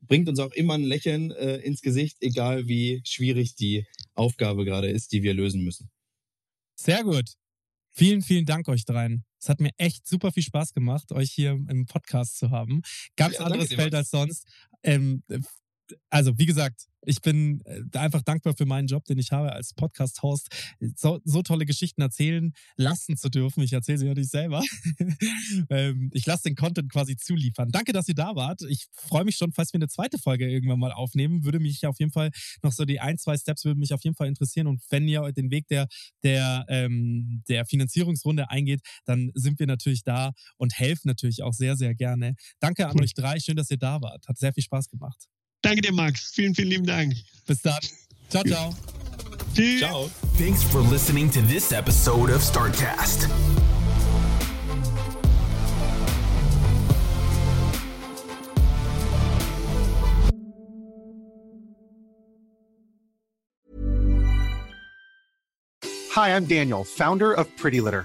bringt uns auch immer ein Lächeln äh, ins Gesicht, egal wie schwierig die Aufgabe gerade ist, die wir lösen müssen. Sehr gut. Vielen, vielen Dank euch dreien. Es hat mir echt super viel Spaß gemacht, euch hier im Podcast zu haben. Ganz ja, anderes Feld als sonst. Ähm, also, wie gesagt, ich bin äh, einfach dankbar für meinen Job, den ich habe als Podcast-Host, so, so, tolle Geschichten erzählen lassen zu dürfen. Ich erzähle sie natürlich selber. Ähm, ich lasse den Content quasi zuliefern. Danke, dass ihr da wart. Ich freue mich schon, falls wir eine zweite Folge irgendwann mal aufnehmen. Würde mich auf jeden Fall noch so die ein, zwei Steps würde mich auf jeden Fall interessieren. Und wenn ihr den Weg der, der, ähm, der Finanzierungsrunde eingeht, dann sind wir natürlich da und helfen natürlich auch sehr, sehr gerne. Danke an euch drei. Schön, dass ihr da wart. Hat sehr viel Spaß gemacht. Danke dir, Max. Vielen, vielen lieben Dank. Bis dann. Ciao, ciao. Tschüss. Ciao. Thanks for listening to this episode of Startcast. Hi, I'm Daniel, founder of Pretty Litter.